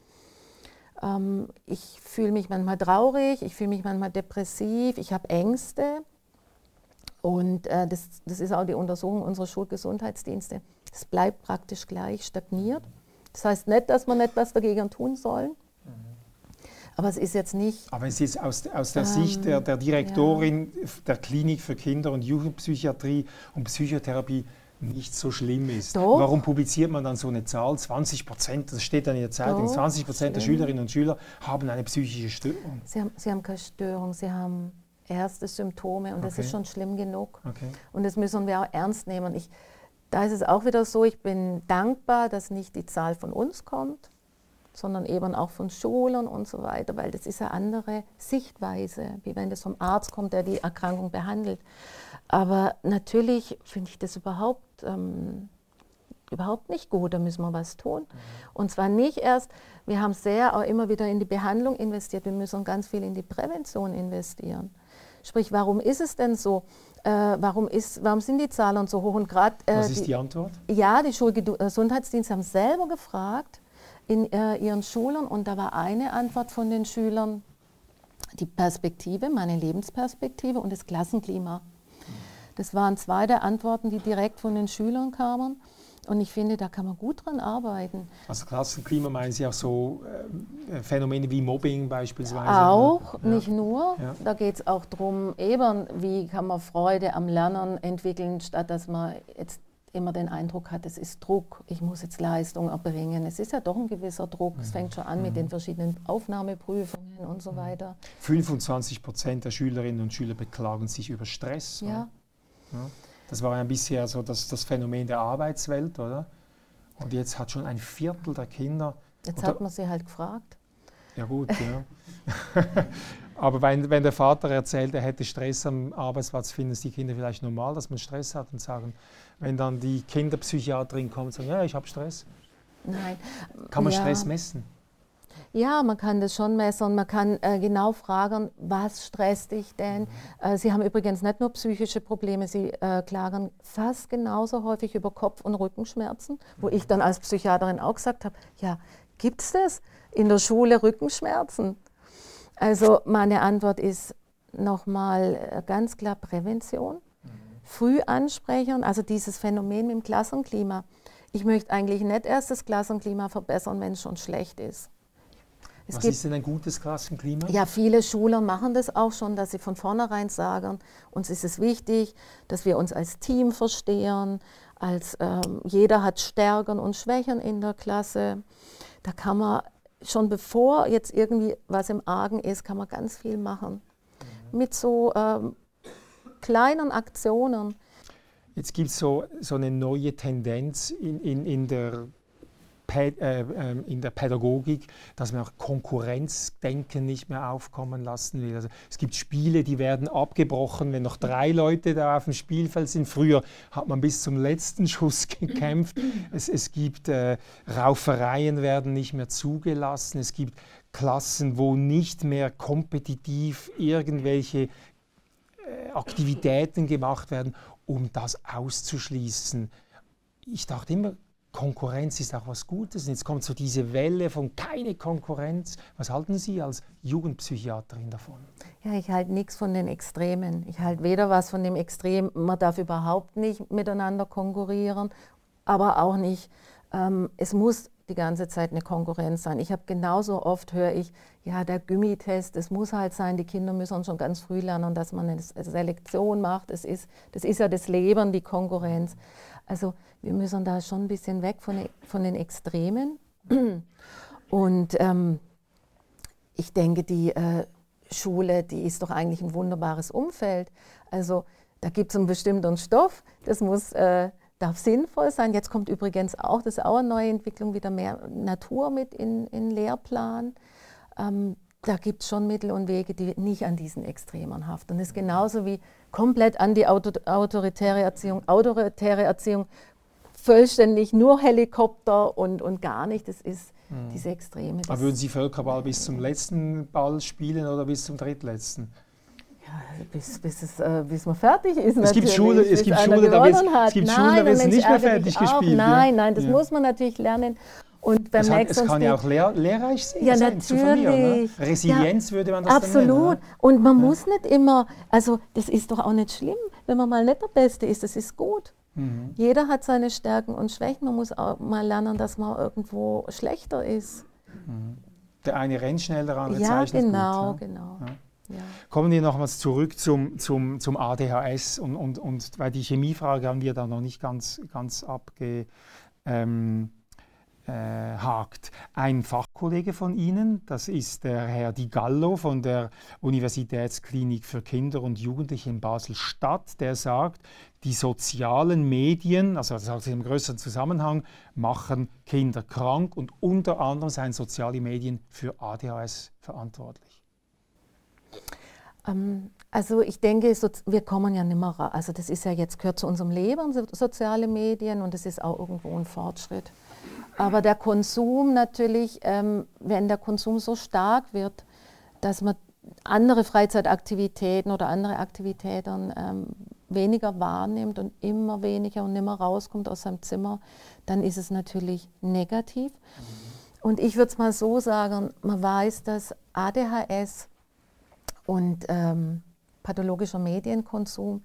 ähm, ich fühle mich manchmal traurig, ich fühle mich manchmal depressiv, ich habe Ängste. Und äh, das, das ist auch die Untersuchung unserer Schulgesundheitsdienste. Es bleibt praktisch gleich, stagniert. Das heißt nicht, dass man etwas dagegen tun soll. Aber es ist jetzt nicht. Aber es ist aus, aus der ähm, Sicht der, der Direktorin ja. der Klinik für Kinder- und Jugendpsychiatrie und Psychotherapie nicht so schlimm ist. Doch. Warum publiziert man dann so eine Zahl? 20 Prozent, das steht dann in der Zeitung, Doch, 20 Prozent der Schülerinnen und Schüler haben eine psychische Störung. Sie haben, sie haben keine Störung, sie haben erste Symptome und okay. das ist schon schlimm genug. Okay. Und das müssen wir auch ernst nehmen. Ich, da ist es auch wieder so, ich bin dankbar, dass nicht die Zahl von uns kommt, sondern eben auch von Schulen und so weiter, weil das ist eine andere Sichtweise, wie wenn das vom Arzt kommt, der die Erkrankung behandelt. Aber natürlich finde ich das überhaupt, ähm, überhaupt nicht gut, da müssen wir was tun. Mhm. Und zwar nicht erst, wir haben sehr auch immer wieder in die Behandlung investiert, wir müssen ganz viel in die Prävention investieren. Sprich, warum ist es denn so? Äh, warum, ist, warum sind die Zahlen so hoch? Und grad, äh, Was ist die, die Antwort? Ja, die Schulgesundheitsdienste haben selber gefragt, in äh, ihren Schulen und da war eine Antwort von den Schülern, die Perspektive, meine Lebensperspektive und das Klassenklima. Das waren zwei der Antworten, die direkt von den Schülern kamen. Und ich finde, da kann man gut dran arbeiten. Also Klassenklima meinen Sie auch so äh, Phänomene wie Mobbing beispielsweise? Auch, ja. nicht nur. Ja. Da geht es auch darum, eben, wie kann man Freude am Lernen entwickeln, statt dass man jetzt immer den Eindruck hat, es ist Druck, ich muss jetzt Leistung erbringen. Es ist ja doch ein gewisser Druck. Es fängt schon an mit den mhm. verschiedenen Aufnahmeprüfungen und so mhm. weiter. 25 Prozent der Schülerinnen und Schüler beklagen sich über Stress. Ja. ja. Das war ja bisher so das, das Phänomen der Arbeitswelt, oder? Und jetzt hat schon ein Viertel der Kinder. Jetzt hat man sie halt gefragt. Ja, gut, ja. <laughs> Aber wenn, wenn der Vater erzählt, er hätte Stress am Arbeitsplatz, finden es die Kinder vielleicht normal, dass man Stress hat und sagen, wenn dann die Kinderpsychiaterin kommt und sagt, ja, ich habe Stress. Nein. Kann man ja. Stress messen? Ja, man kann das schon messen. Man kann äh, genau fragen, was stresst dich denn? Mhm. Äh, Sie haben übrigens nicht nur psychische Probleme, Sie äh, klagen fast genauso häufig über Kopf- und Rückenschmerzen, wo ich dann als Psychiaterin auch gesagt habe, ja, gibt es das in der Schule Rückenschmerzen? Also meine Antwort ist nochmal äh, ganz klar Prävention früh ansprechen, also dieses Phänomen mit dem Klassenklima. Ich möchte eigentlich nicht erst das Klassenklima verbessern, wenn es schon schlecht ist. Es Was gibt, ist denn ein gutes Klassenklima? Ja, viele Schulen machen das auch schon, dass sie von vornherein sagen, uns ist es wichtig, dass wir uns als Team verstehen, als ähm, jeder hat Stärken und Schwächen in der Klasse. Da kann man schon bevor jetzt irgendwie was im Argen ist, kann man ganz viel machen. Mhm. Mit so ähm, kleinen Aktionen. Jetzt gibt es so, so eine neue Tendenz in, in, in der in der Pädagogik, dass man auch Konkurrenzdenken nicht mehr aufkommen lassen will. Also es gibt Spiele, die werden abgebrochen, wenn noch drei Leute da auf dem Spielfeld sind. Früher hat man bis zum letzten Schuss <laughs> gekämpft. Es, es gibt äh, Raufereien werden nicht mehr zugelassen. Es gibt Klassen, wo nicht mehr kompetitiv irgendwelche äh, Aktivitäten gemacht werden, um das auszuschließen. Ich dachte immer, Konkurrenz ist auch was Gutes. Und jetzt kommt so diese Welle von keine Konkurrenz. Was halten Sie als Jugendpsychiaterin davon? Ja, ich halte nichts von den Extremen. Ich halte weder was von dem Extrem, man darf überhaupt nicht miteinander konkurrieren, aber auch nicht, ähm, es muss die ganze Zeit eine Konkurrenz sein. Ich habe genauso oft höre ich, ja, der Gummitest, es muss halt sein, die Kinder müssen schon ganz früh lernen, dass man eine Selektion macht. Das ist, das ist ja das Leben, die Konkurrenz. Also wir müssen da schon ein bisschen weg von, von den Extremen. Und ähm, ich denke, die äh, Schule, die ist doch eigentlich ein wunderbares Umfeld. Also da gibt es einen bestimmten Stoff, das muss, äh, darf sinnvoll sein. Jetzt kommt übrigens auch, das ist auch eine neue Entwicklung, wieder mehr Natur mit in den Lehrplan. Ähm, da gibt es schon Mittel und Wege, die nicht an diesen Extremen haften. Das ist genauso wie komplett an die autoritäre Erziehung. Autoritäre Erziehung vollständig nur Helikopter und, und gar nicht. Das ist mhm. diese Extreme. Aber würden Sie Völkerball bis zum letzten Ball spielen oder bis zum drittletzten? Ja, bis, bis, es, äh, bis man fertig ist. Es gibt Schule, es gibt Schule, da wird es nicht mehr fertig gespielt. Nein, nein, das ja. muss man natürlich lernen. Und beim es, hat, es kann ja auch lehr lehrreich sein, ja, sein zu verlieren. Ne? Resilienz ja, würde man das absolut. Absolut. Ne? Und man ja. muss nicht immer, also das ist doch auch nicht schlimm, wenn man mal nicht der Beste ist, das ist gut. Mhm. Jeder hat seine Stärken und Schwächen. Man muss auch mal lernen, dass man irgendwo schlechter ist. Mhm. Der eine rennt schnell, der andere ja, zeichnet genau, gut. Genau, genau. Ja. Kommen wir nochmals zurück zum, zum, zum ADHS und, und, und weil die Chemiefrage haben wir da noch nicht ganz, ganz abge, ähm, äh. Ein Fachkollege von Ihnen, das ist der Herr Di Gallo von der Universitätsklinik für Kinder und Jugendliche in Basel-Stadt, der sagt, die sozialen Medien, also das sagt im größeren Zusammenhang, machen Kinder krank und unter anderem seien soziale Medien für ADHS verantwortlich. Ähm, also ich denke, wir kommen ja mehr, also das ist ja jetzt gehört zu unserem Leben, soziale Medien und es ist auch irgendwo ein Fortschritt. Aber der Konsum natürlich, ähm, wenn der Konsum so stark wird, dass man andere Freizeitaktivitäten oder andere Aktivitäten ähm, weniger wahrnimmt und immer weniger und nimmer rauskommt aus seinem Zimmer, dann ist es natürlich negativ. Und ich würde es mal so sagen, man weiß, dass ADHS und ähm, pathologischer Medienkonsum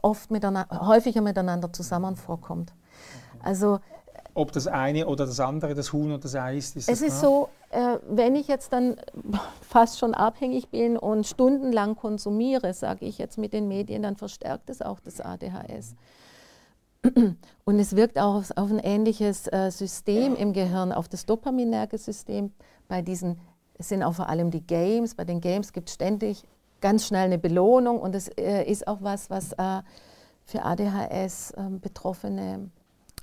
oft miteinander, häufiger miteinander zusammen vorkommt. Also ob das eine oder das andere, das Huhn oder das Ei ist? ist es ist so, äh, wenn ich jetzt dann fast schon abhängig bin und stundenlang konsumiere, sage ich jetzt mit den Medien, dann verstärkt es auch das ADHS. Und es wirkt auch auf, auf ein ähnliches äh, System im Gehirn, auf das dopaminerge System. Bei diesen, es sind auch vor allem die Games, bei den Games gibt es ständig ganz schnell eine Belohnung und es äh, ist auch was, was äh, für ADHS-Betroffene ähm,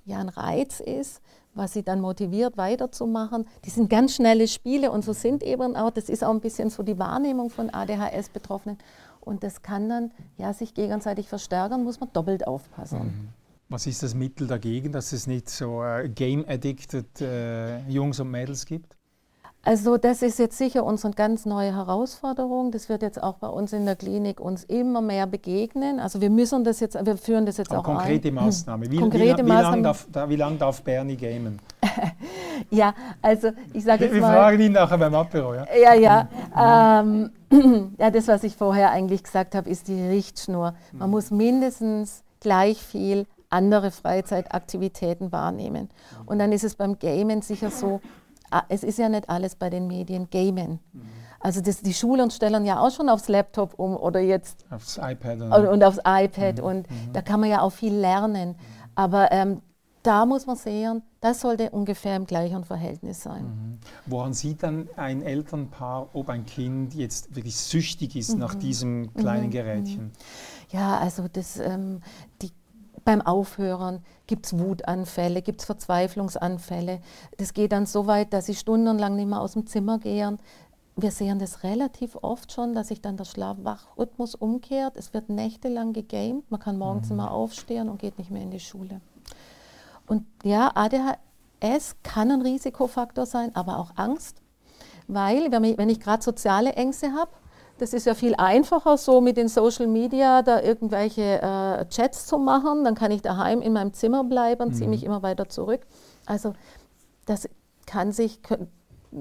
ja ein Reiz ist, was sie dann motiviert weiterzumachen. Die sind ganz schnelle Spiele und so sind eben auch, das ist auch ein bisschen so die Wahrnehmung von ADHS-Betroffenen und das kann dann ja sich gegenseitig verstärken, muss man doppelt aufpassen. Mhm. Was ist das Mittel dagegen, dass es nicht so äh, game-addicted äh, Jungs und Mädels gibt? Also das ist jetzt sicher unsere ganz neue Herausforderung. Das wird jetzt auch bei uns in der Klinik uns immer mehr begegnen. Also wir müssen das jetzt, wir führen das jetzt Aber auch konkrete ein. Maßnahme. Wie, konkrete wie, wie lange darf, wie lang darf Bernie gamen? <laughs> ja, also ich sage jetzt wir mal... Wir fragen ihn nachher beim Apero, ja? Ja, ja. Mhm. Ähm, <clears throat> ja, das, was ich vorher eigentlich gesagt habe, ist die Richtschnur. Man mhm. muss mindestens gleich viel andere Freizeitaktivitäten wahrnehmen. Und dann ist es beim Gamen sicher so, es ist ja nicht alles bei den Medien Gamen. Mhm. Also das, die Schulen stellen ja auch schon aufs Laptop um oder jetzt aufs iPad und, und aufs iPad mhm. und mhm. da kann man ja auch viel lernen. Mhm. Aber ähm, da muss man sehen, das sollte ungefähr im gleichen Verhältnis sein. Mhm. Woran sieht dann ein Elternpaar, ob ein Kind jetzt wirklich süchtig ist nach diesem kleinen Gerätchen? Ja, also das, ähm, die beim Aufhören gibt es Wutanfälle, gibt es Verzweiflungsanfälle. Das geht dann so weit, dass sie stundenlang nicht mehr aus dem Zimmer gehen. Wir sehen das relativ oft schon, dass sich dann der Schlaf-Wach-Rhythmus umkehrt. Es wird nächtelang gegamed, man kann morgens mhm. immer aufstehen und geht nicht mehr in die Schule. Und ja, ADHS kann ein Risikofaktor sein, aber auch Angst, weil wenn ich gerade soziale Ängste habe, das ist ja viel einfacher, so mit den Social Media da irgendwelche äh, Chats zu machen. Dann kann ich daheim in meinem Zimmer bleiben, ziehe mich mhm. immer weiter zurück. Also das kann sich,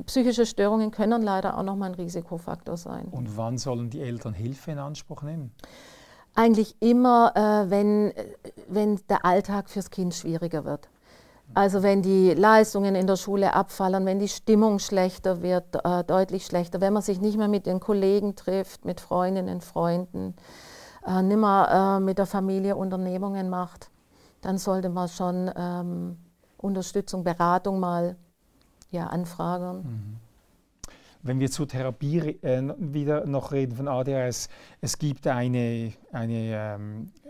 psychische Störungen können leider auch nochmal ein Risikofaktor sein. Und wann sollen die Eltern Hilfe in Anspruch nehmen? Eigentlich immer, äh, wenn, wenn der Alltag fürs Kind schwieriger wird. Also wenn die Leistungen in der Schule abfallen, wenn die Stimmung schlechter wird, äh, deutlich schlechter, wenn man sich nicht mehr mit den Kollegen trifft, mit Freundinnen, Freunden, äh, nicht mehr äh, mit der Familie Unternehmungen macht, dann sollte man schon ähm, Unterstützung, Beratung mal ja, anfragen. Mhm. Wenn wir zur Therapie äh, wieder noch reden von ADHS, es gibt eine, eine ähm, äh,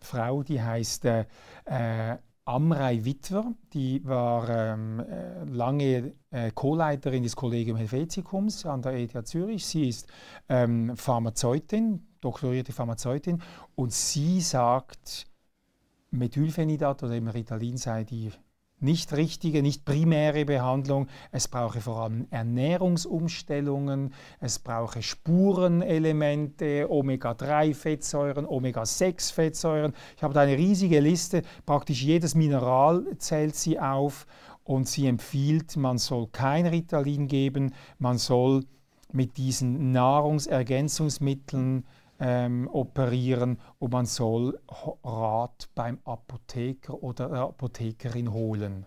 Frau, die heißt äh, äh Amrei Witwer, die war ähm, äh, lange äh, Co-Leiterin des Kollegium Helveticums an der ETH Zürich. Sie ist ähm, Pharmazeutin, doktorierte Pharmazeutin und sie sagt, Methylphenidat oder Ritalin sei die nicht richtige, nicht primäre Behandlung. Es brauche vor allem Ernährungsumstellungen, es brauche Spurenelemente, Omega-3-Fettsäuren, Omega-6-Fettsäuren. Ich habe da eine riesige Liste, praktisch jedes Mineral zählt sie auf und sie empfiehlt, man soll kein Ritalin geben, man soll mit diesen Nahrungsergänzungsmitteln ähm, operieren und man soll Rat beim Apotheker oder der Apothekerin holen.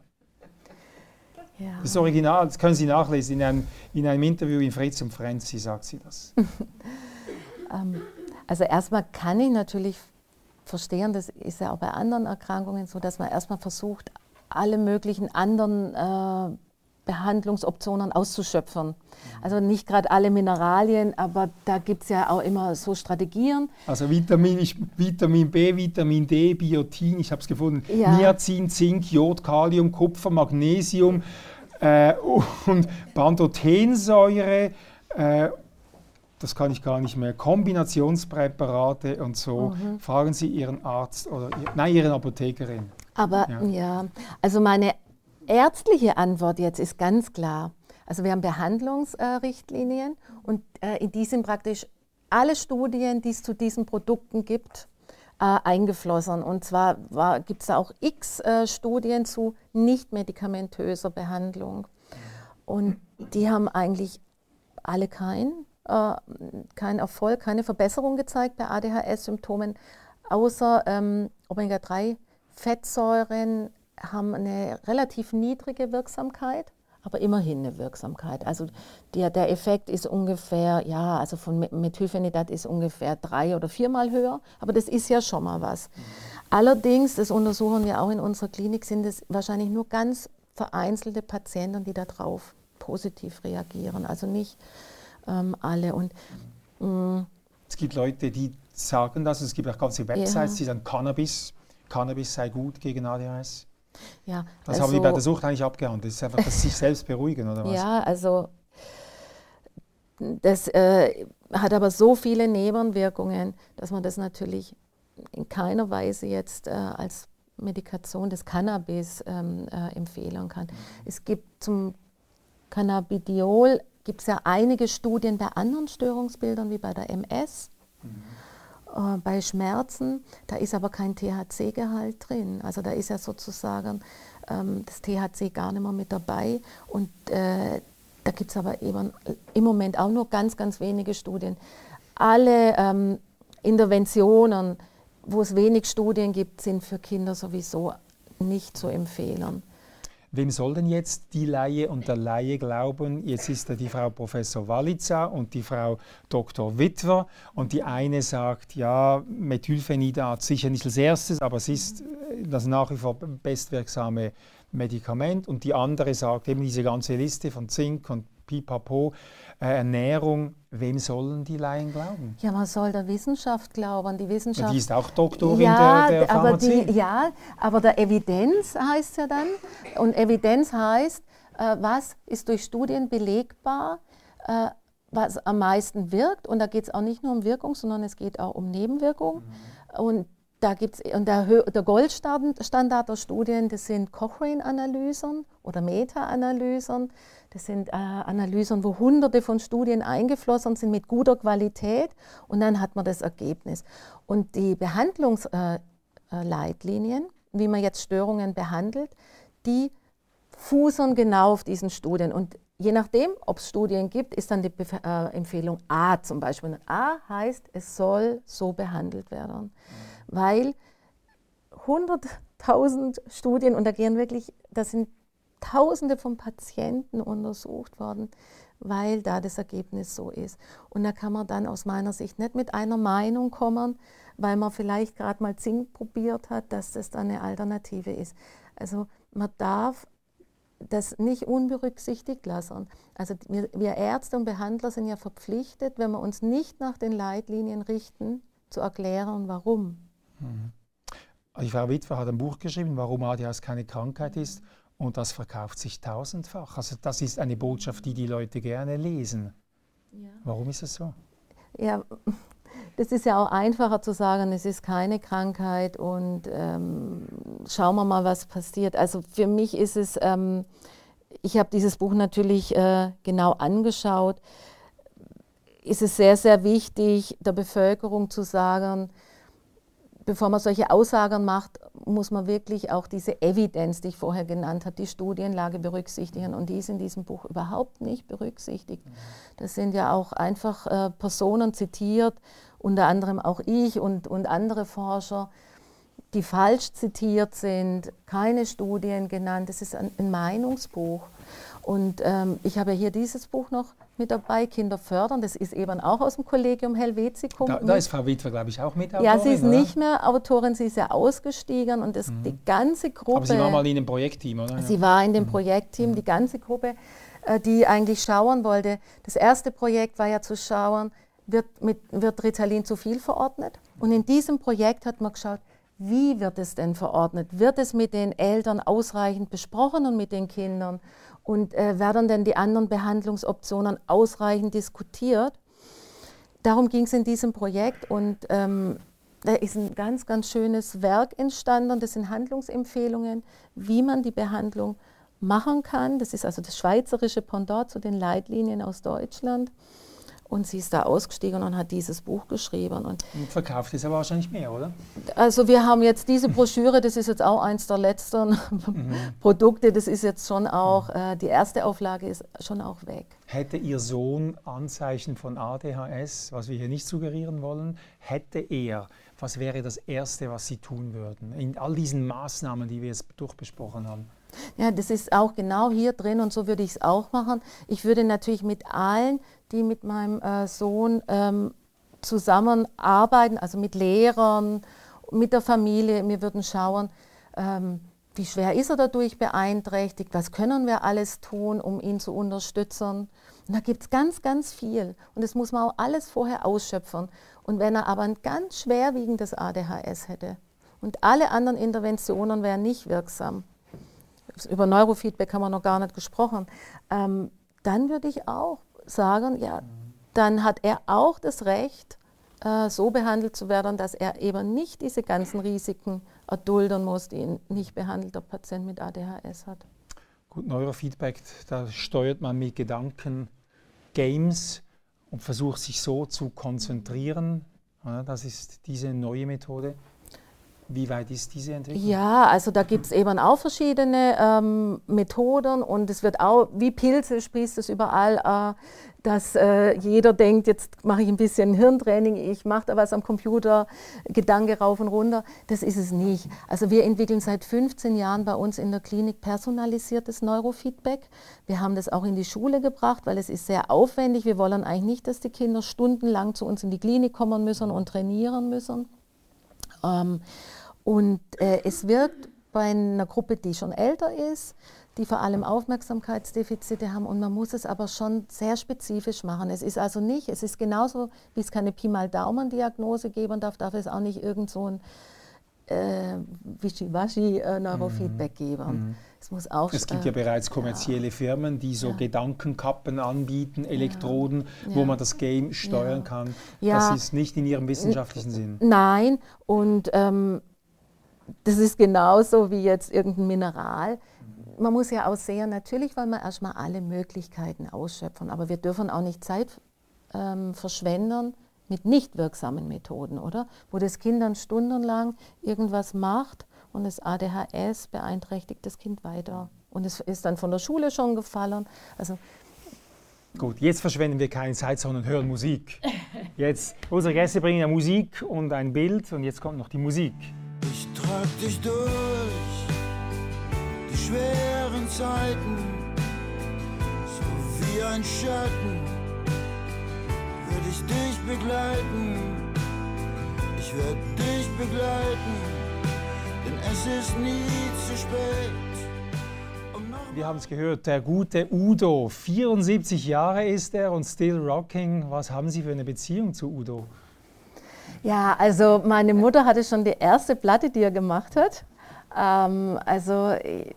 Ja. Das Original, das können Sie nachlesen in einem, in einem Interview in Fritz und Frenzy, sagt sie das. <laughs> ähm, also erstmal kann ich natürlich verstehen, das ist ja auch bei anderen Erkrankungen so, dass man erstmal versucht, alle möglichen anderen äh, Behandlungsoptionen auszuschöpfen. Also nicht gerade alle Mineralien, aber da gibt es ja auch immer so Strategien. Also Vitamin, ich, Vitamin B, Vitamin D, Biotin, ich habe es gefunden, ja. Niacin, Zink, Jod, Kalium, Kupfer, Magnesium äh, und Pantothensäure. Äh, das kann ich gar nicht mehr, Kombinationspräparate und so. Mhm. Fragen Sie Ihren Arzt oder nein, Ihren Apothekerin. Aber ja, ja also meine ärztliche Antwort jetzt ist ganz klar. Also wir haben Behandlungsrichtlinien und äh, in die sind praktisch alle Studien, die es zu diesen Produkten gibt, äh, eingeflossen. Und zwar gibt es da auch x äh, Studien zu nicht medikamentöser Behandlung. Und die haben eigentlich alle keinen kein Erfolg, keine Verbesserung gezeigt bei ADHS-Symptomen, außer ähm, Omega-3-Fettsäuren haben eine relativ niedrige Wirksamkeit, aber immerhin eine Wirksamkeit. Also der, der Effekt ist ungefähr, ja, also von Methylphenidat ist ungefähr drei oder viermal höher, aber das ist ja schon mal was. Allerdings, das untersuchen wir auch in unserer Klinik, sind es wahrscheinlich nur ganz vereinzelte Patienten, die darauf positiv reagieren, also nicht ähm, alle. Und, mm, es gibt Leute, die sagen das, es gibt auch ganze Websites, ja. die sagen, Cannabis, Cannabis sei gut gegen ADHS. Ja, das also, haben wir bei der Sucht eigentlich abgehandelt. Das ist einfach das sich selbst beruhigen, oder was? Ja, also das äh, hat aber so viele Nebenwirkungen, dass man das natürlich in keiner Weise jetzt äh, als Medikation des Cannabis ähm, äh, empfehlen kann. Es gibt zum Cannabidiol gibt es ja einige Studien bei anderen Störungsbildern wie bei der MS. Mhm. Äh, bei Schmerzen, da ist aber kein THC-Gehalt drin. Also da ist ja sozusagen ähm, das THC gar nicht mehr mit dabei. Und äh, da gibt es aber eben im Moment auch nur ganz, ganz wenige Studien. Alle ähm, Interventionen, wo es wenig Studien gibt, sind für Kinder sowieso nicht zu empfehlen. Wem soll denn jetzt die Laie und der Laie glauben? Jetzt ist da die Frau Professor Walitza und die Frau Dr. Witwer und die eine sagt, ja, Methylphenidat sicher nicht als erstes, aber es ist das nach wie vor bestwirksame Medikament und die andere sagt eben diese ganze Liste von Zink und pipapo, äh, Ernährung. Wem sollen die Laien glauben? Ja, man soll der Wissenschaft glauben. Die Wissenschaft. Die ist auch Doktorin ja, der, der Pharmazie. Aber die, ja, aber der Evidenz heißt ja dann. Und Evidenz heißt, äh, was ist durch Studien belegbar, äh, was am meisten wirkt. Und da geht es auch nicht nur um Wirkung, sondern es geht auch um Nebenwirkung. Mhm. Und da gibt's, und der, der Goldstandard der Studien, das sind Cochrane-Analysen oder Meta-Analysen. Das sind äh, Analysen, wo hunderte von Studien eingeflossen sind mit guter Qualität und dann hat man das Ergebnis. Und die Behandlungsleitlinien, äh, äh wie man jetzt Störungen behandelt, die fußen genau auf diesen Studien. Und je nachdem, ob es Studien gibt, ist dann die Be äh, Empfehlung A zum Beispiel. Und A heißt, es soll so behandelt werden. Mhm weil 100.000 Studien, und da gehen wirklich, da sind Tausende von Patienten untersucht worden, weil da das Ergebnis so ist. Und da kann man dann aus meiner Sicht nicht mit einer Meinung kommen, weil man vielleicht gerade mal Zink probiert hat, dass das dann eine Alternative ist. Also man darf das nicht unberücksichtigt lassen. Also wir, wir Ärzte und Behandler sind ja verpflichtet, wenn wir uns nicht nach den Leitlinien richten, zu erklären, warum. Mhm. Die Frau Witwer hat ein Buch geschrieben, warum ADHS keine Krankheit ist, und das verkauft sich tausendfach. Also das ist eine Botschaft, die die Leute gerne lesen. Ja. Warum ist es so? Ja, das ist ja auch einfacher zu sagen, es ist keine Krankheit und ähm, schauen wir mal, was passiert. Also für mich ist es, ähm, ich habe dieses Buch natürlich äh, genau angeschaut, ist es sehr, sehr wichtig, der Bevölkerung zu sagen, bevor man solche Aussagen macht, muss man wirklich auch diese Evidenz, die ich vorher genannt habe, die Studienlage berücksichtigen. Und die ist in diesem Buch überhaupt nicht berücksichtigt. Das sind ja auch einfach äh, Personen zitiert, unter anderem auch ich und, und andere Forscher, die falsch zitiert sind, keine Studien genannt. Das ist ein, ein Meinungsbuch. Und ähm, ich habe hier dieses Buch noch mit dabei, Kinder fördern. Das ist eben auch aus dem Kollegium Helvetikum. Da, da ist Frau Witwer, glaube ich, auch mit Ja, sie ist oder? nicht mehr Autorin, sie ist ja ausgestiegen und das, mhm. die ganze Gruppe. Aber sie war mal in dem Projektteam, oder? Sie war in dem mhm. Projektteam, mhm. die ganze Gruppe, äh, die eigentlich schauen wollte. Das erste Projekt war ja zu schauen, wird, mit, wird Ritalin zu viel verordnet? Und in diesem Projekt hat man geschaut, wie wird es denn verordnet? Wird es mit den Eltern ausreichend besprochen und mit den Kindern? Und äh, werden denn die anderen Behandlungsoptionen ausreichend diskutiert. Darum ging es in diesem Projekt und ähm, da ist ein ganz, ganz schönes Werk entstanden. Das sind Handlungsempfehlungen, wie man die Behandlung machen kann. Das ist also das schweizerische Pendant zu den Leitlinien aus Deutschland. Und sie ist da ausgestiegen und hat dieses Buch geschrieben. Und, und verkauft ist aber wahrscheinlich mehr, oder? Also wir haben jetzt diese Broschüre, das ist jetzt auch eins der letzten <laughs> mhm. Produkte, das ist jetzt schon auch, äh, die erste Auflage ist schon auch weg. Hätte Ihr Sohn Anzeichen von ADHS, was wir hier nicht suggerieren wollen, hätte er, was wäre das Erste, was Sie tun würden, in all diesen Maßnahmen, die wir jetzt durchbesprochen haben? Ja, das ist auch genau hier drin und so würde ich es auch machen. Ich würde natürlich mit allen, die mit meinem äh, Sohn ähm, zusammenarbeiten, also mit Lehrern, mit der Familie, wir würden schauen, ähm, wie schwer ist er dadurch beeinträchtigt, was können wir alles tun, um ihn zu unterstützen. Und da gibt es ganz, ganz viel. Und das muss man auch alles vorher ausschöpfen. Und wenn er aber ein ganz schwerwiegendes ADHS hätte und alle anderen Interventionen wären nicht wirksam, über Neurofeedback haben wir noch gar nicht gesprochen, ähm, dann würde ich auch sagen, ja, dann hat er auch das Recht, äh, so behandelt zu werden, dass er eben nicht diese ganzen Risiken erdulden muss, die ein nicht behandelter Patient mit ADHS hat. Gut, Neurofeedback, da steuert man mit Gedanken Games und versucht sich so zu konzentrieren. Ja, das ist diese neue Methode. Wie weit ist diese Entwicklung? Ja, also da gibt es eben auch verschiedene ähm, Methoden und es wird auch, wie Pilze sprießt es überall, äh, dass äh, jeder denkt, jetzt mache ich ein bisschen Hirntraining, ich mache da was am Computer, Gedanke rauf und runter. Das ist es nicht. Also wir entwickeln seit 15 Jahren bei uns in der Klinik personalisiertes Neurofeedback. Wir haben das auch in die Schule gebracht, weil es ist sehr aufwendig. Wir wollen eigentlich nicht, dass die Kinder stundenlang zu uns in die Klinik kommen müssen und trainieren müssen. Ähm, und äh, es wirkt bei einer Gruppe, die schon älter ist, die vor allem Aufmerksamkeitsdefizite haben und man muss es aber schon sehr spezifisch machen. Es ist also nicht, es ist genauso, wie es keine Pi mal Daumen-Diagnose geben darf, darf es auch nicht irgend so ein äh, Wischiwaschi-Neurofeedback äh, geben. Mhm. Es, muss auch, es gibt ja bereits kommerzielle ja. Firmen, die so ja. Gedankenkappen anbieten, Elektroden, ja. wo man das Game steuern kann. Das ist nicht in ihrem wissenschaftlichen Sinn. Nein, und ähm, das ist genauso wie jetzt irgendein Mineral. Man muss ja auch sehen, natürlich wollen wir erstmal alle Möglichkeiten ausschöpfen, aber wir dürfen auch nicht Zeit ähm, verschwenden mit nicht wirksamen Methoden, oder? Wo das Kind dann stundenlang irgendwas macht und das ADHS beeinträchtigt das Kind weiter. Und es ist dann von der Schule schon gefallen. Also Gut, jetzt verschwenden wir keine Zeit, sondern hören Musik. <laughs> Jetzt, unsere Gäste bringen ja Musik und ein Bild und jetzt kommt noch die Musik. Ich trag dich durch die schweren Zeiten, so wie ein Schatten, würde ich dich begleiten. Ich werde dich begleiten, denn es ist nie zu spät. Wir haben es gehört, der gute Udo, 74 Jahre ist er und still rocking. Was haben Sie für eine Beziehung zu Udo? Ja, also meine Mutter hatte schon die erste Platte, die er gemacht hat. Ähm, also ich,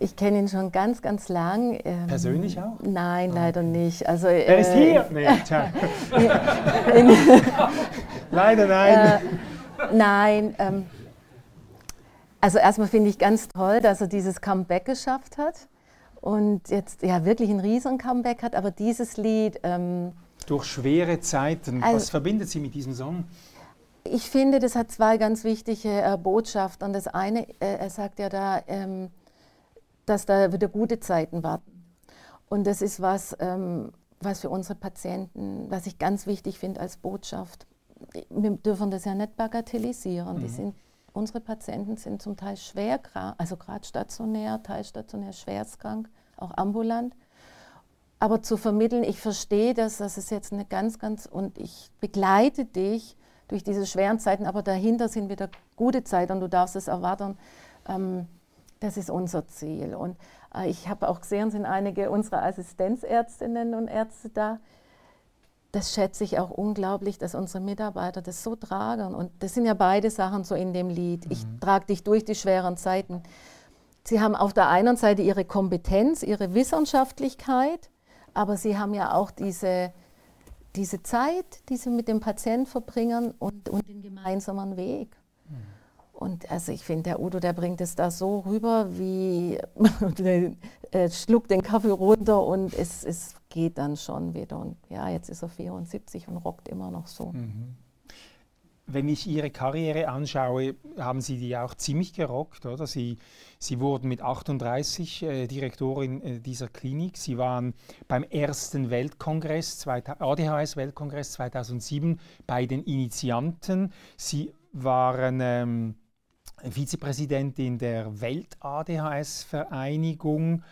ich kenne ihn schon ganz, ganz lang. Ähm, Persönlich auch? Nein, ah, leider nicht. Also, er ist äh, hier? Nee, <laughs> tja. leider nein. Äh, nein. Ähm, also erstmal finde ich ganz toll, dass er dieses Comeback geschafft hat und jetzt ja wirklich ein riesen Comeback hat. Aber dieses Lied ähm, durch schwere Zeiten. Also, Was verbindet Sie mit diesem Song? Ich finde, das hat zwei ganz wichtige äh, Botschaften. Das eine, äh, er sagt ja da, ähm, dass da wieder gute Zeiten warten. Und das ist was, ähm, was für unsere Patienten, was ich ganz wichtig finde als Botschaft. Wir dürfen das ja nicht bagatellisieren. Mhm. Sind, unsere Patienten sind zum Teil schwer also gerade stationär, teilstationär, schwerstkrank, auch ambulant aber zu vermitteln, ich verstehe das, das ist jetzt eine ganz, ganz, und ich begleite dich durch diese schweren Zeiten, aber dahinter sind wieder gute Zeiten und du darfst es erwarten. Ähm, das ist unser Ziel. Und äh, ich habe auch gesehen, sind einige unserer Assistenzärztinnen und Ärzte da. Das schätze ich auch unglaublich, dass unsere Mitarbeiter das so tragen. Und das sind ja beide Sachen so in dem Lied. Ich mhm. trage dich durch die schweren Zeiten. Sie haben auf der einen Seite ihre Kompetenz, ihre Wissenschaftlichkeit, aber sie haben ja auch diese, diese Zeit, die sie mit dem Patienten verbringen und, und den gemeinsamen Weg. Mhm. Und also ich finde, der Udo, der bringt es da so rüber, wie <laughs> äh, schluckt den Kaffee runter und es, es geht dann schon wieder. Und ja, jetzt ist er 74 und rockt immer noch so. Mhm wenn ich Ihre Karriere anschaue, haben Sie die auch ziemlich gerockt, oder? Sie, Sie wurden mit 38 äh, Direktorin äh, dieser Klinik. Sie waren beim ersten Weltkongress, ADHS-Weltkongress 2007 bei den Initianten. Sie waren ähm, Vizepräsidentin der Welt-ADHS-Vereinigung.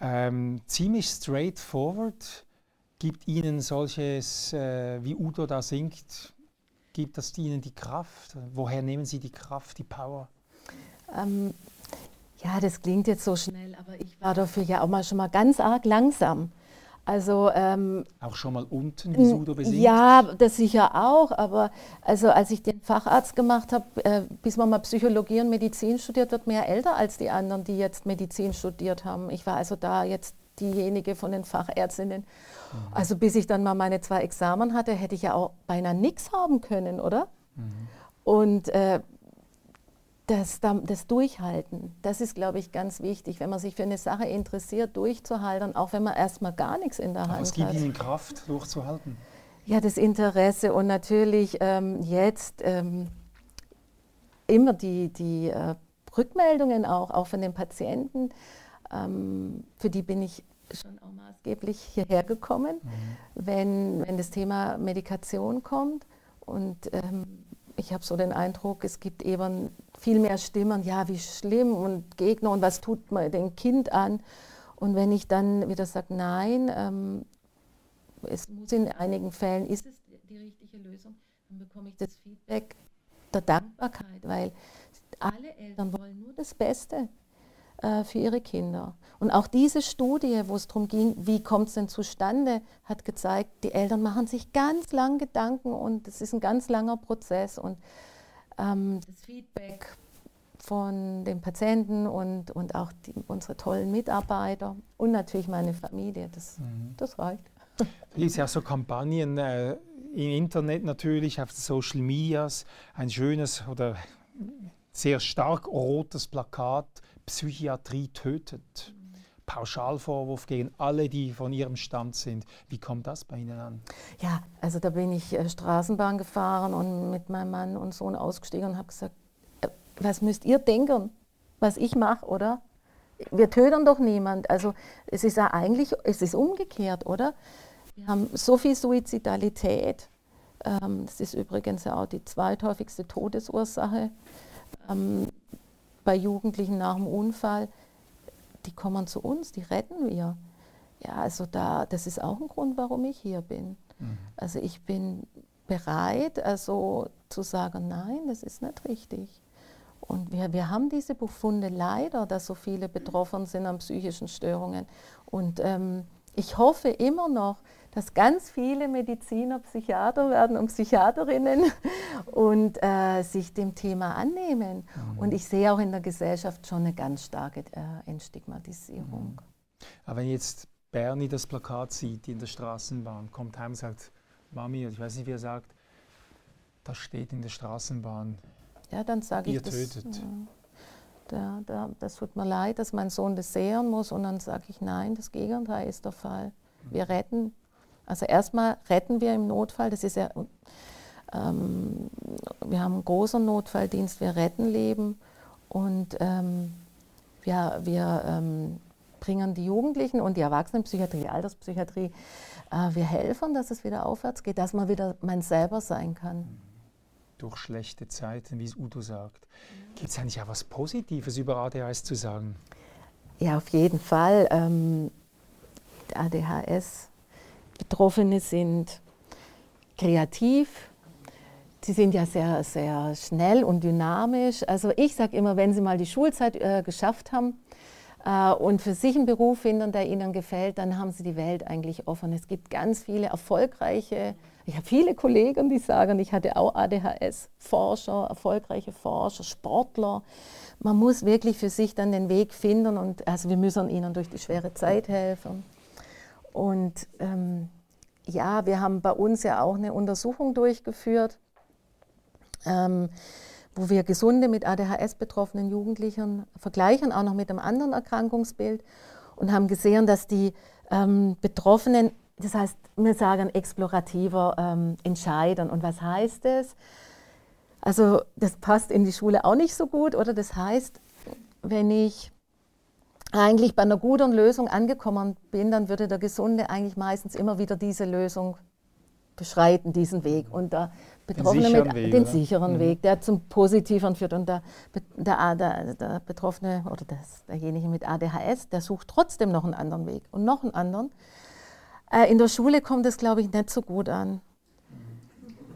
Ähm, ziemlich straightforward. Gibt Ihnen solches, äh, wie Udo da singt, gibt das Ihnen die Kraft? Woher nehmen Sie die Kraft, die Power? Ähm, ja, das klingt jetzt so schnell, aber ich war dafür ja auch mal schon mal ganz arg langsam. Also, ähm, auch schon mal unten, wie Sudo besingt? Ja, das sicher auch, aber also als ich den Facharzt gemacht habe, äh, bis man mal Psychologie und Medizin studiert, wird man ja älter als die anderen, die jetzt Medizin studiert haben. Ich war also da jetzt diejenige von den Fachärztinnen. Mhm. Also bis ich dann mal meine zwei Examen hatte, hätte ich ja auch beinahe nichts haben können, oder? Mhm. Und äh, das, das Durchhalten, das ist, glaube ich, ganz wichtig, wenn man sich für eine Sache interessiert, durchzuhalten, auch wenn man erstmal gar nichts in der Aber Hand hat. Was gibt Ihnen Kraft, durchzuhalten? Ja, das Interesse und natürlich ähm, jetzt ähm, immer die, die äh, Rückmeldungen auch, auch von den Patienten. Ähm, für die bin ich schon auch maßgeblich hierher gekommen, mhm. wenn, wenn das Thema Medikation kommt. Und ähm, ich habe so den Eindruck, es gibt eben viel mehr Stimmen, ja, wie schlimm und Gegner und was tut man dem Kind an. Und wenn ich dann wieder sage, nein, ähm, es muss in einigen Fällen, ist es die richtige Lösung, dann bekomme ich das Feedback der Dankbarkeit, weil alle das Beste äh, für ihre Kinder. Und auch diese Studie, wo es darum ging, wie kommt es denn zustande, hat gezeigt, die Eltern machen sich ganz lang Gedanken und es ist ein ganz langer Prozess. Und ähm, das Feedback von den Patienten und, und auch die, unsere tollen Mitarbeiter und natürlich meine Familie, das, mhm. das reicht. Es gibt ja so Kampagnen äh, im Internet natürlich, auf Social Medias, ein schönes oder sehr stark rotes Plakat, Psychiatrie tötet. Pauschalvorwurf gegen alle, die von Ihrem Stand sind. Wie kommt das bei Ihnen an? Ja, also da bin ich äh, Straßenbahn gefahren und mit meinem Mann und Sohn ausgestiegen und habe gesagt, äh, was müsst ihr denken, was ich mache, oder? Wir töten doch niemand. Also es ist ja eigentlich, es ist umgekehrt, oder? Wir haben so viel Suizidalität. Ähm, das ist übrigens auch die zweithäufigste Todesursache ähm, bei Jugendlichen nach dem Unfall die kommen zu uns, die retten wir. Ja, also da, das ist auch ein Grund, warum ich hier bin. Mhm. Also ich bin bereit, also zu sagen, nein, das ist nicht richtig. Und wir, wir haben diese Befunde leider, dass so viele betroffen sind an psychischen Störungen. Und ähm, ich hoffe immer noch, dass ganz viele Mediziner Psychiater werden und Psychiaterinnen <laughs> und äh, sich dem Thema annehmen. Mhm. Und ich sehe auch in der Gesellschaft schon eine ganz starke äh, Entstigmatisierung. Mhm. Aber wenn jetzt Bernie das Plakat sieht in der Straßenbahn, kommt heim und sagt, Mami, ich weiß nicht, wie er sagt, das steht in der Straßenbahn. Ja, dann sage ich das. tötet. Da, da, das tut mir leid, dass mein Sohn das sehen muss. Und dann sage ich, nein, das Gegenteil ist der Fall. Wir retten also erstmal retten wir im Notfall, das ist ja, ähm, wir haben einen großen Notfalldienst, wir retten Leben und ähm, wir, wir ähm, bringen die Jugendlichen und die Erwachsenenpsychiatrie, Alterspsychiatrie, äh, wir helfen, dass es wieder aufwärts geht, dass man wieder man selber sein kann. Durch schlechte Zeiten, wie es Udo sagt. Gibt es eigentlich auch was Positives über ADHS zu sagen? Ja, auf jeden Fall. Ähm, ADHS Betroffene sind kreativ, sie sind ja sehr, sehr schnell und dynamisch. Also ich sage immer, wenn sie mal die Schulzeit äh, geschafft haben äh, und für sich einen Beruf finden, der ihnen gefällt, dann haben sie die Welt eigentlich offen. Es gibt ganz viele erfolgreiche, ich habe viele Kollegen, die sagen, ich hatte auch ADHS, Forscher, erfolgreiche Forscher, Sportler. Man muss wirklich für sich dann den Weg finden und also wir müssen ihnen durch die schwere Zeit helfen. Und ähm, ja, wir haben bei uns ja auch eine Untersuchung durchgeführt, ähm, wo wir gesunde mit ADHS betroffenen Jugendlichen vergleichen, auch noch mit einem anderen Erkrankungsbild und haben gesehen, dass die ähm, Betroffenen, das heißt, wir sagen explorativer ähm, entscheiden. Und was heißt das? Also das passt in die Schule auch nicht so gut, oder? Das heißt, wenn ich eigentlich bei einer guten Lösung angekommen bin, dann würde der Gesunde eigentlich meistens immer wieder diese Lösung beschreiten, diesen Weg. Und der Betroffene den sicheren, mit, Weg, den sicheren mhm. Weg, der zum Positiven führt. Und der, der, der, der Betroffene oder das, derjenige mit ADHS, der sucht trotzdem noch einen anderen Weg und noch einen anderen. Äh, in der Schule kommt es, glaube ich, nicht so gut an.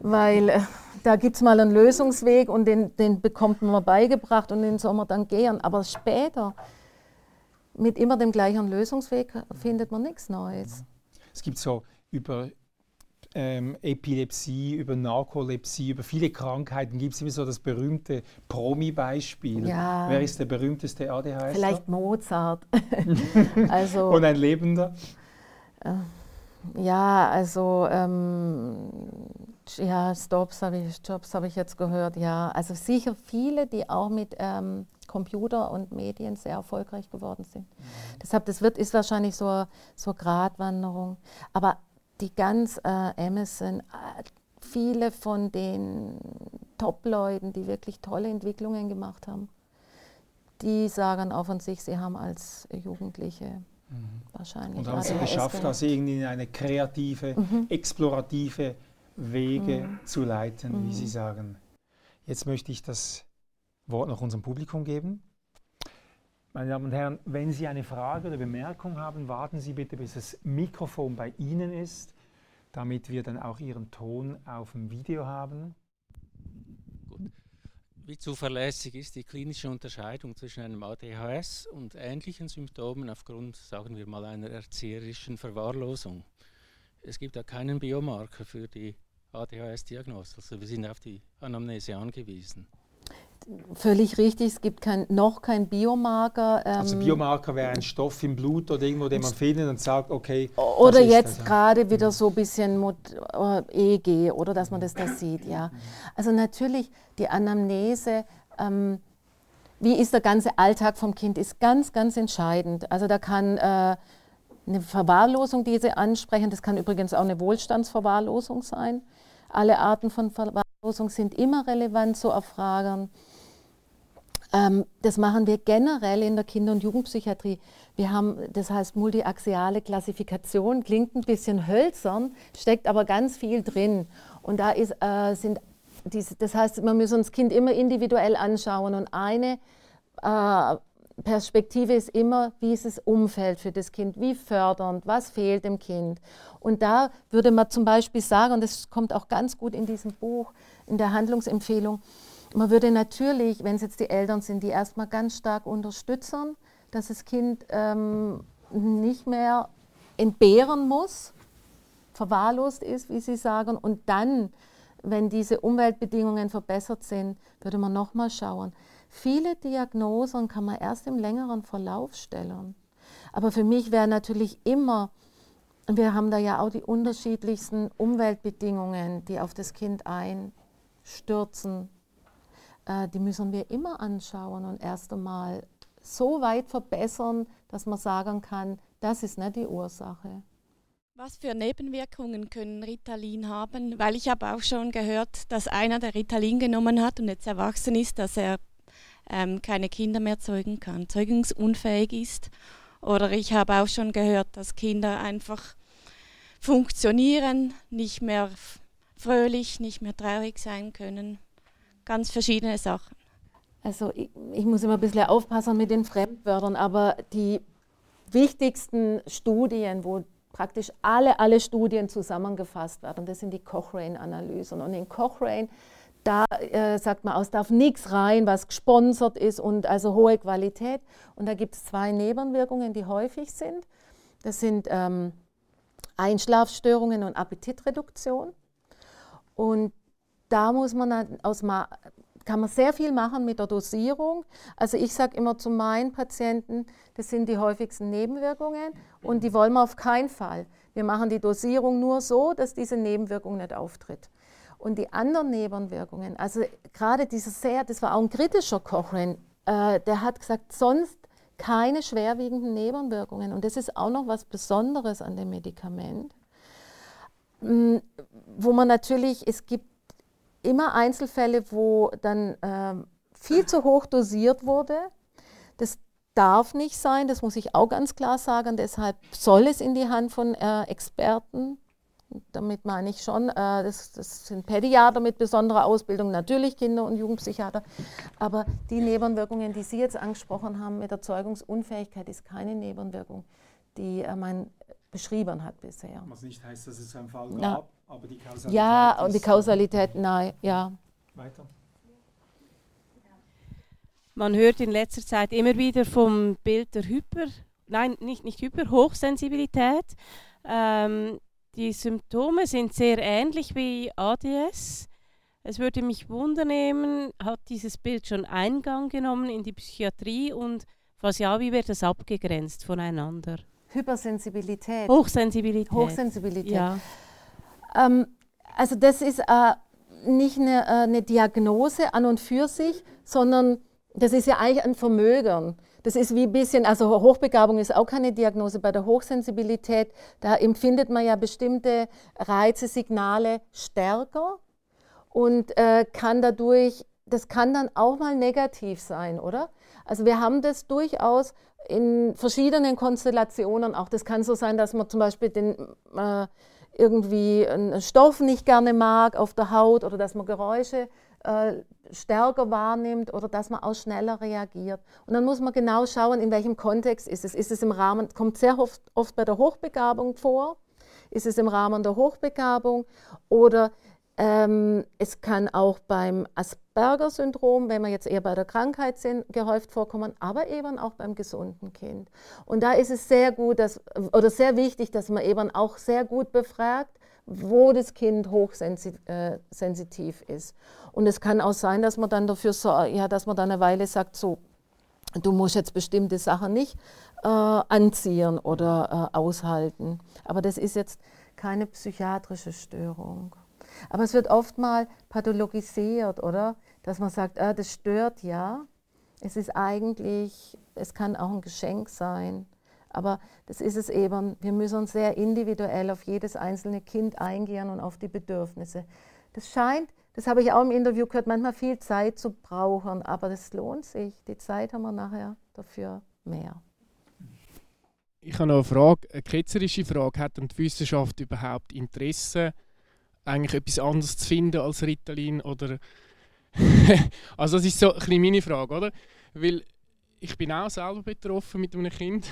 Weil äh, da gibt es mal einen Lösungsweg und den, den bekommt man beigebracht und den soll man dann gehen. Aber später, mit immer dem gleichen Lösungsweg findet man nichts Neues. Es gibt so über ähm, Epilepsie, über Narkolepsie, über viele Krankheiten gibt es immer so das berühmte Promi-Beispiel. Ja. Wer ist der berühmteste ADHS? Vielleicht Mozart. <laughs> also, <laughs> Und ein Lebender? Äh, ja, also ähm, ja, Stops habe ich, Jobs habe ich jetzt gehört, ja. Also sicher viele, die auch mit ähm, Computer und Medien sehr erfolgreich geworden sind. Mhm. Deshalb, das wird, ist wahrscheinlich so, so Gratwanderung. Aber die ganz äh, Amazon, äh, viele von den Top-Leuten, die wirklich tolle Entwicklungen gemacht haben, die sagen auch von sich, sie haben als Jugendliche. Wahrscheinlich. Und haben sie geschafft, also irgendwie in eine kreative, mhm. explorative Wege mhm. zu leiten, wie Sie mhm. sagen. Jetzt möchte ich das Wort noch unserem Publikum geben. Meine Damen und Herren, wenn Sie eine Frage oder Bemerkung haben, warten Sie bitte, bis das Mikrofon bei Ihnen ist, damit wir dann auch Ihren Ton auf dem Video haben. Wie zuverlässig ist die klinische Unterscheidung zwischen einem ADHS und ähnlichen Symptomen aufgrund, sagen wir mal, einer erzieherischen Verwahrlosung? Es gibt ja keinen Biomarker für die ADHS-Diagnose, also wir sind auf die Anamnese angewiesen. Völlig richtig, es gibt kein, noch kein Biomarker. Ähm, also Biomarker wäre ein Stoff im Blut oder irgendwo, den man findet und sagt, okay. Oder jetzt gerade wieder so ein bisschen EEG oder dass man das da sieht, ja. Also natürlich die Anamnese, ähm, wie ist der ganze Alltag vom Kind, ist ganz, ganz entscheidend. Also da kann äh, eine Verwahrlosung, die Sie ansprechen, das kann übrigens auch eine Wohlstandsverwahrlosung sein. Alle Arten von Verwahrlosung sind immer relevant zu erfragen. Ähm, das machen wir generell in der Kinder- und Jugendpsychiatrie. Wir haben, das heißt, multiaxiale Klassifikation, klingt ein bisschen hölzern, steckt aber ganz viel drin. Und da ist, äh, sind diese, das heißt, man muss uns Kind immer individuell anschauen. Und eine äh, Perspektive ist immer, wie ist das Umfeld für das Kind, wie fördernd, was fehlt dem Kind. Und da würde man zum Beispiel sagen, und das kommt auch ganz gut in diesem Buch, in der Handlungsempfehlung, man würde natürlich, wenn es jetzt die Eltern sind, die erstmal ganz stark unterstützen, dass das Kind ähm, nicht mehr entbehren muss, verwahrlost ist, wie Sie sagen, und dann, wenn diese Umweltbedingungen verbessert sind, würde man nochmal schauen. Viele Diagnosen kann man erst im längeren Verlauf stellen. Aber für mich wäre natürlich immer, wir haben da ja auch die unterschiedlichsten Umweltbedingungen, die auf das Kind einstürzen, äh, die müssen wir immer anschauen und erst einmal so weit verbessern, dass man sagen kann, das ist nicht die Ursache. Was für Nebenwirkungen können Ritalin haben? Weil ich habe auch schon gehört, dass einer, der Ritalin genommen hat und jetzt erwachsen ist, dass er ähm, keine Kinder mehr zeugen kann, zeugungsunfähig ist. Oder ich habe auch schon gehört, dass Kinder einfach funktionieren, nicht mehr fröhlich, nicht mehr traurig sein können ganz verschiedene Sachen. Also ich, ich, muss immer ein bisschen aufpassen mit den Fremdwörtern, aber die wichtigsten Studien, wo praktisch alle, alle Studien zusammengefasst werden, das sind die Cochrane-Analysen. Und in Cochrane, da äh, sagt man, es darf nichts rein, was gesponsert ist und also hohe Qualität. Und da gibt es zwei Nebenwirkungen, die häufig sind. Das sind ähm, Einschlafstörungen und Appetitreduktion. Und da muss man aus, kann man sehr viel machen mit der Dosierung. Also ich sage immer zu meinen Patienten, das sind die häufigsten Nebenwirkungen und die wollen wir auf keinen Fall. Wir machen die Dosierung nur so, dass diese Nebenwirkung nicht auftritt. Und die anderen Nebenwirkungen, also gerade dieser sehr, das war auch ein kritischer Cochrane, äh, der hat gesagt, sonst keine schwerwiegenden Nebenwirkungen. Und das ist auch noch was Besonderes an dem Medikament, mm, wo man natürlich, es gibt immer Einzelfälle, wo dann äh, viel zu hoch dosiert wurde. Das darf nicht sein, das muss ich auch ganz klar sagen. Deshalb soll es in die Hand von äh, Experten. Damit meine ich schon, äh, das, das, sind Pädiater mit besonderer Ausbildung, natürlich Kinder- und Jugendpsychiater. Aber die Nebenwirkungen, die Sie jetzt angesprochen haben mit der Zeugungsunfähigkeit, ist keine Nebenwirkung, die äh, man beschrieben hat bisher. Was nicht heißt, dass es einen Fall gab. Ja. Aber die Kausalität. Ja, und die Kausalität, nein, ja. Weiter. Man hört in letzter Zeit immer wieder vom Bild der Hyper, nein, nicht, nicht Hyper, Hochsensibilität. Ähm, die Symptome sind sehr ähnlich wie ADS. Es würde mich wundern, hat dieses Bild schon Eingang genommen in die Psychiatrie und was ja, wie wird das abgegrenzt voneinander? Hypersensibilität. Hochsensibilität. Hochsensibilität. Ja. Ähm, also das ist äh, nicht eine, äh, eine, Diagnose an und für sich, sondern das ist ja eigentlich ein Vermögen. Das ist wie ein bisschen, also Hochbegabung ist auch keine Diagnose. Bei der Hochsensibilität, da empfindet man ja bestimmte Reize, Signale stärker und äh, kann dadurch, das kann dann auch mal negativ sein, oder? Also wir haben das durchaus in verschiedenen Konstellationen auch. Das kann so sein, dass man zum Beispiel den äh, irgendwie einen Stoff nicht gerne mag auf der Haut oder dass man Geräusche äh, stärker wahrnimmt oder dass man auch schneller reagiert. Und dann muss man genau schauen, in welchem Kontext ist es. Ist es im Rahmen, kommt sehr oft, oft bei der Hochbegabung vor, ist es im Rahmen der Hochbegabung oder Ähm, es kann auch beim Asperger-Syndrom, wenn wir jetzt eher bei der Krankheit sind, gehäuft vorkommen, aber eben auch beim gesunden Kind. Und da ist es sehr gut, dass, oder sehr wichtig, dass man eben auch sehr gut befragt, wo das Kind hochsensitiv äh, ist. Und es kann auch sein, dass man dann dafür so, ja, dass man dann eine Weile sagt, so, du musst jetzt bestimmte Sachen nicht äh, anziehen oder äh, aushalten. Aber das ist jetzt keine psychiatrische Störung. Aber es wird oft mal pathologisiert, oder? Dass man sagt, ah, das stört ja. Es ist eigentlich, es kann auch ein Geschenk sein. Aber das ist es eben. Wir müssen sehr individuell auf jedes einzelne Kind eingehen und auf die Bedürfnisse. Das scheint, das habe ich auch im Interview gehört, manchmal viel Zeit zu brauchen, aber das lohnt sich. Die Zeit haben wir nachher dafür mehr. Ich habe noch eine Frage, eine ketzerische Frage. Hat denn die Wissenschaft überhaupt Interesse, eigentlich etwas anderes zu finden als Ritalin? Oder <laughs> also das ist so ein meine Frage, oder? Weil ich bin auch selber betroffen mit einem Kind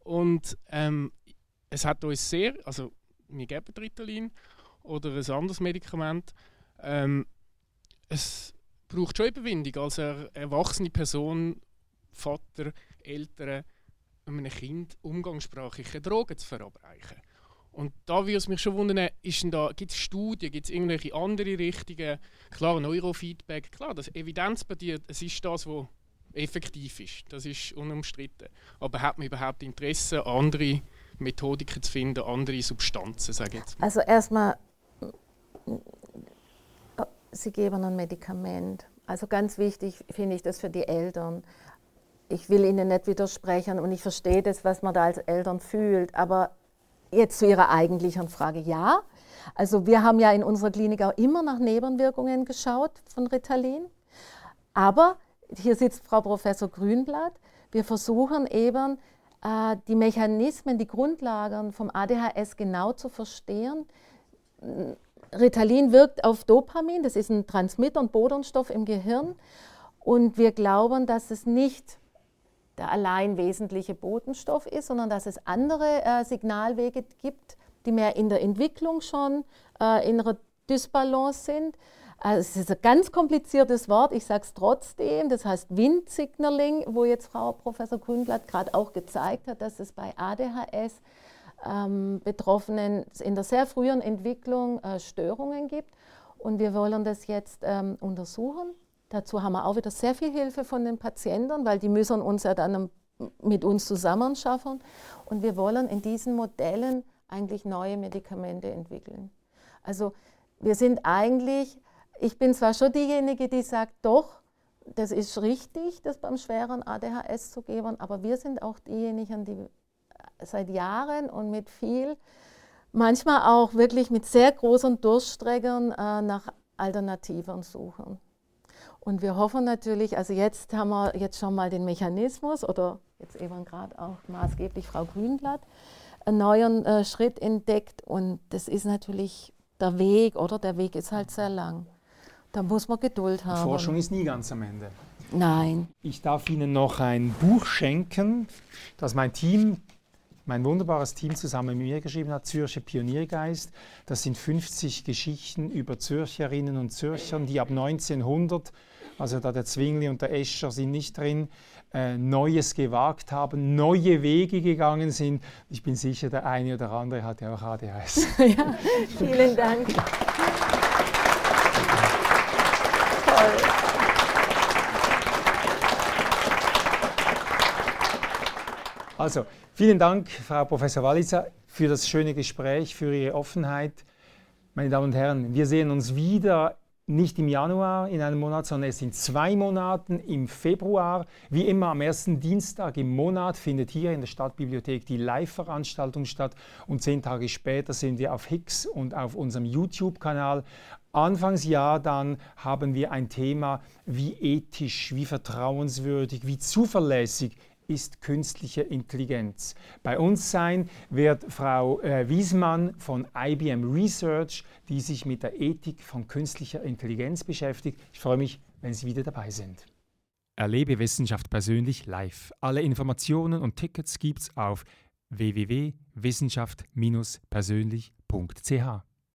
und ähm, es hat uns sehr, also wir geben Ritalin oder ein anderes Medikament. Ähm, es braucht schon Überwindung als eine erwachsene Person, Vater, Eltern, einem Kind umgangssprachliche Drogen zu verabreichen. Und da würde es mich schon wundern, gibt es Studien, gibt es irgendwelche andere Richtungen? Klar, Neurofeedback, klar, das evidenzbasiert, es ist das, was effektiv ist. Das ist unumstritten. Aber hat man überhaupt Interesse, andere Methodiken zu finden, andere Substanzen, sage jetzt mal? Also erstmal, Sie geben ein Medikament. Also ganz wichtig finde ich das für die Eltern. Ich will Ihnen nicht widersprechen und ich verstehe das, was man da als Eltern fühlt. Aber jetzt zu Ihrer eigentlichen Frage, ja. Also wir haben ja in unserer Klinik auch immer nach Nebenwirkungen geschaut von Ritalin. Aber hier sitzt Frau Professor Grünblatt. Wir versuchen eben, äh, die Mechanismen, die Grundlagen vom ADHS genau zu verstehen. Ritalin wirkt auf Dopamin, das ist ein Transmitter und Bodenstoff im Gehirn. Und wir glauben, dass es nicht der allein wesentliche Botenstoff ist, sondern dass es andere äh, Signalwege gibt, die mehr in der Entwicklung schon äh, in einer Dysbalance sind. Also es ist ein ganz kompliziertes Wort, ich sage es trotzdem, das heißt Windsignaling, wo jetzt Frau Professor Grünblatt gerade auch gezeigt hat, dass es bei ADHS ähm, Betroffenen in der sehr frühen Entwicklung äh, Störungen gibt. Und wir wollen das jetzt ähm, untersuchen. Dazu haben wir auch wieder sehr viel Hilfe von den Patienten, weil die müssen uns ja dann mit uns zusammen schaffen. Und wir wollen in diesen Modellen eigentlich neue Medikamente entwickeln. Also wir sind eigentlich ich bin zwar schon diejenige, die sagt, doch, das ist richtig, das beim schweren ADHS zu geben, aber wir sind auch diejenigen, die seit Jahren und mit viel, manchmal auch wirklich mit sehr großen Durststreckern äh, nach Alternativen suchen. Und wir hoffen natürlich, also jetzt haben wir jetzt schon mal den Mechanismus oder jetzt eben gerade auch maßgeblich Frau Grünblatt, einen neuen äh, Schritt entdeckt und das ist natürlich der Weg, oder? Der Weg ist halt sehr lang. Da muss man Geduld haben. Forschung ist nie ganz am Ende. Nein. Ich darf Ihnen noch ein Buch schenken, das mein Team, mein wunderbares Team zusammen mit mir geschrieben hat, Zürcher Pioniergeist. Das sind 50 Geschichten über Zürcherinnen und Zürchern, die ab 1900, also da der Zwingli und der Escher sind nicht drin, äh, Neues gewagt haben, neue Wege gegangen sind. Ich bin sicher, der eine oder andere hat ja auch ADHS. <laughs> ja, vielen Dank. Also, vielen Dank, Frau Professor Walliser, für das schöne Gespräch, für Ihre Offenheit. Meine Damen und Herren, wir sehen uns wieder nicht im Januar in einem Monat, sondern es sind zwei Monaten im Februar. Wie immer am ersten Dienstag im Monat findet hier in der Stadtbibliothek die Live-Veranstaltung statt und zehn Tage später sind wir auf Hicks und auf unserem YouTube-Kanal. Anfangsjahr dann haben wir ein Thema, wie ethisch, wie vertrauenswürdig, wie zuverlässig ist künstliche Intelligenz. Bei uns sein wird Frau äh, Wiesmann von IBM Research, die sich mit der Ethik von künstlicher Intelligenz beschäftigt. Ich freue mich, wenn Sie wieder dabei sind. Erlebe Wissenschaft persönlich live. Alle Informationen und Tickets gibt's auf www.wissenschaft-persönlich.ch.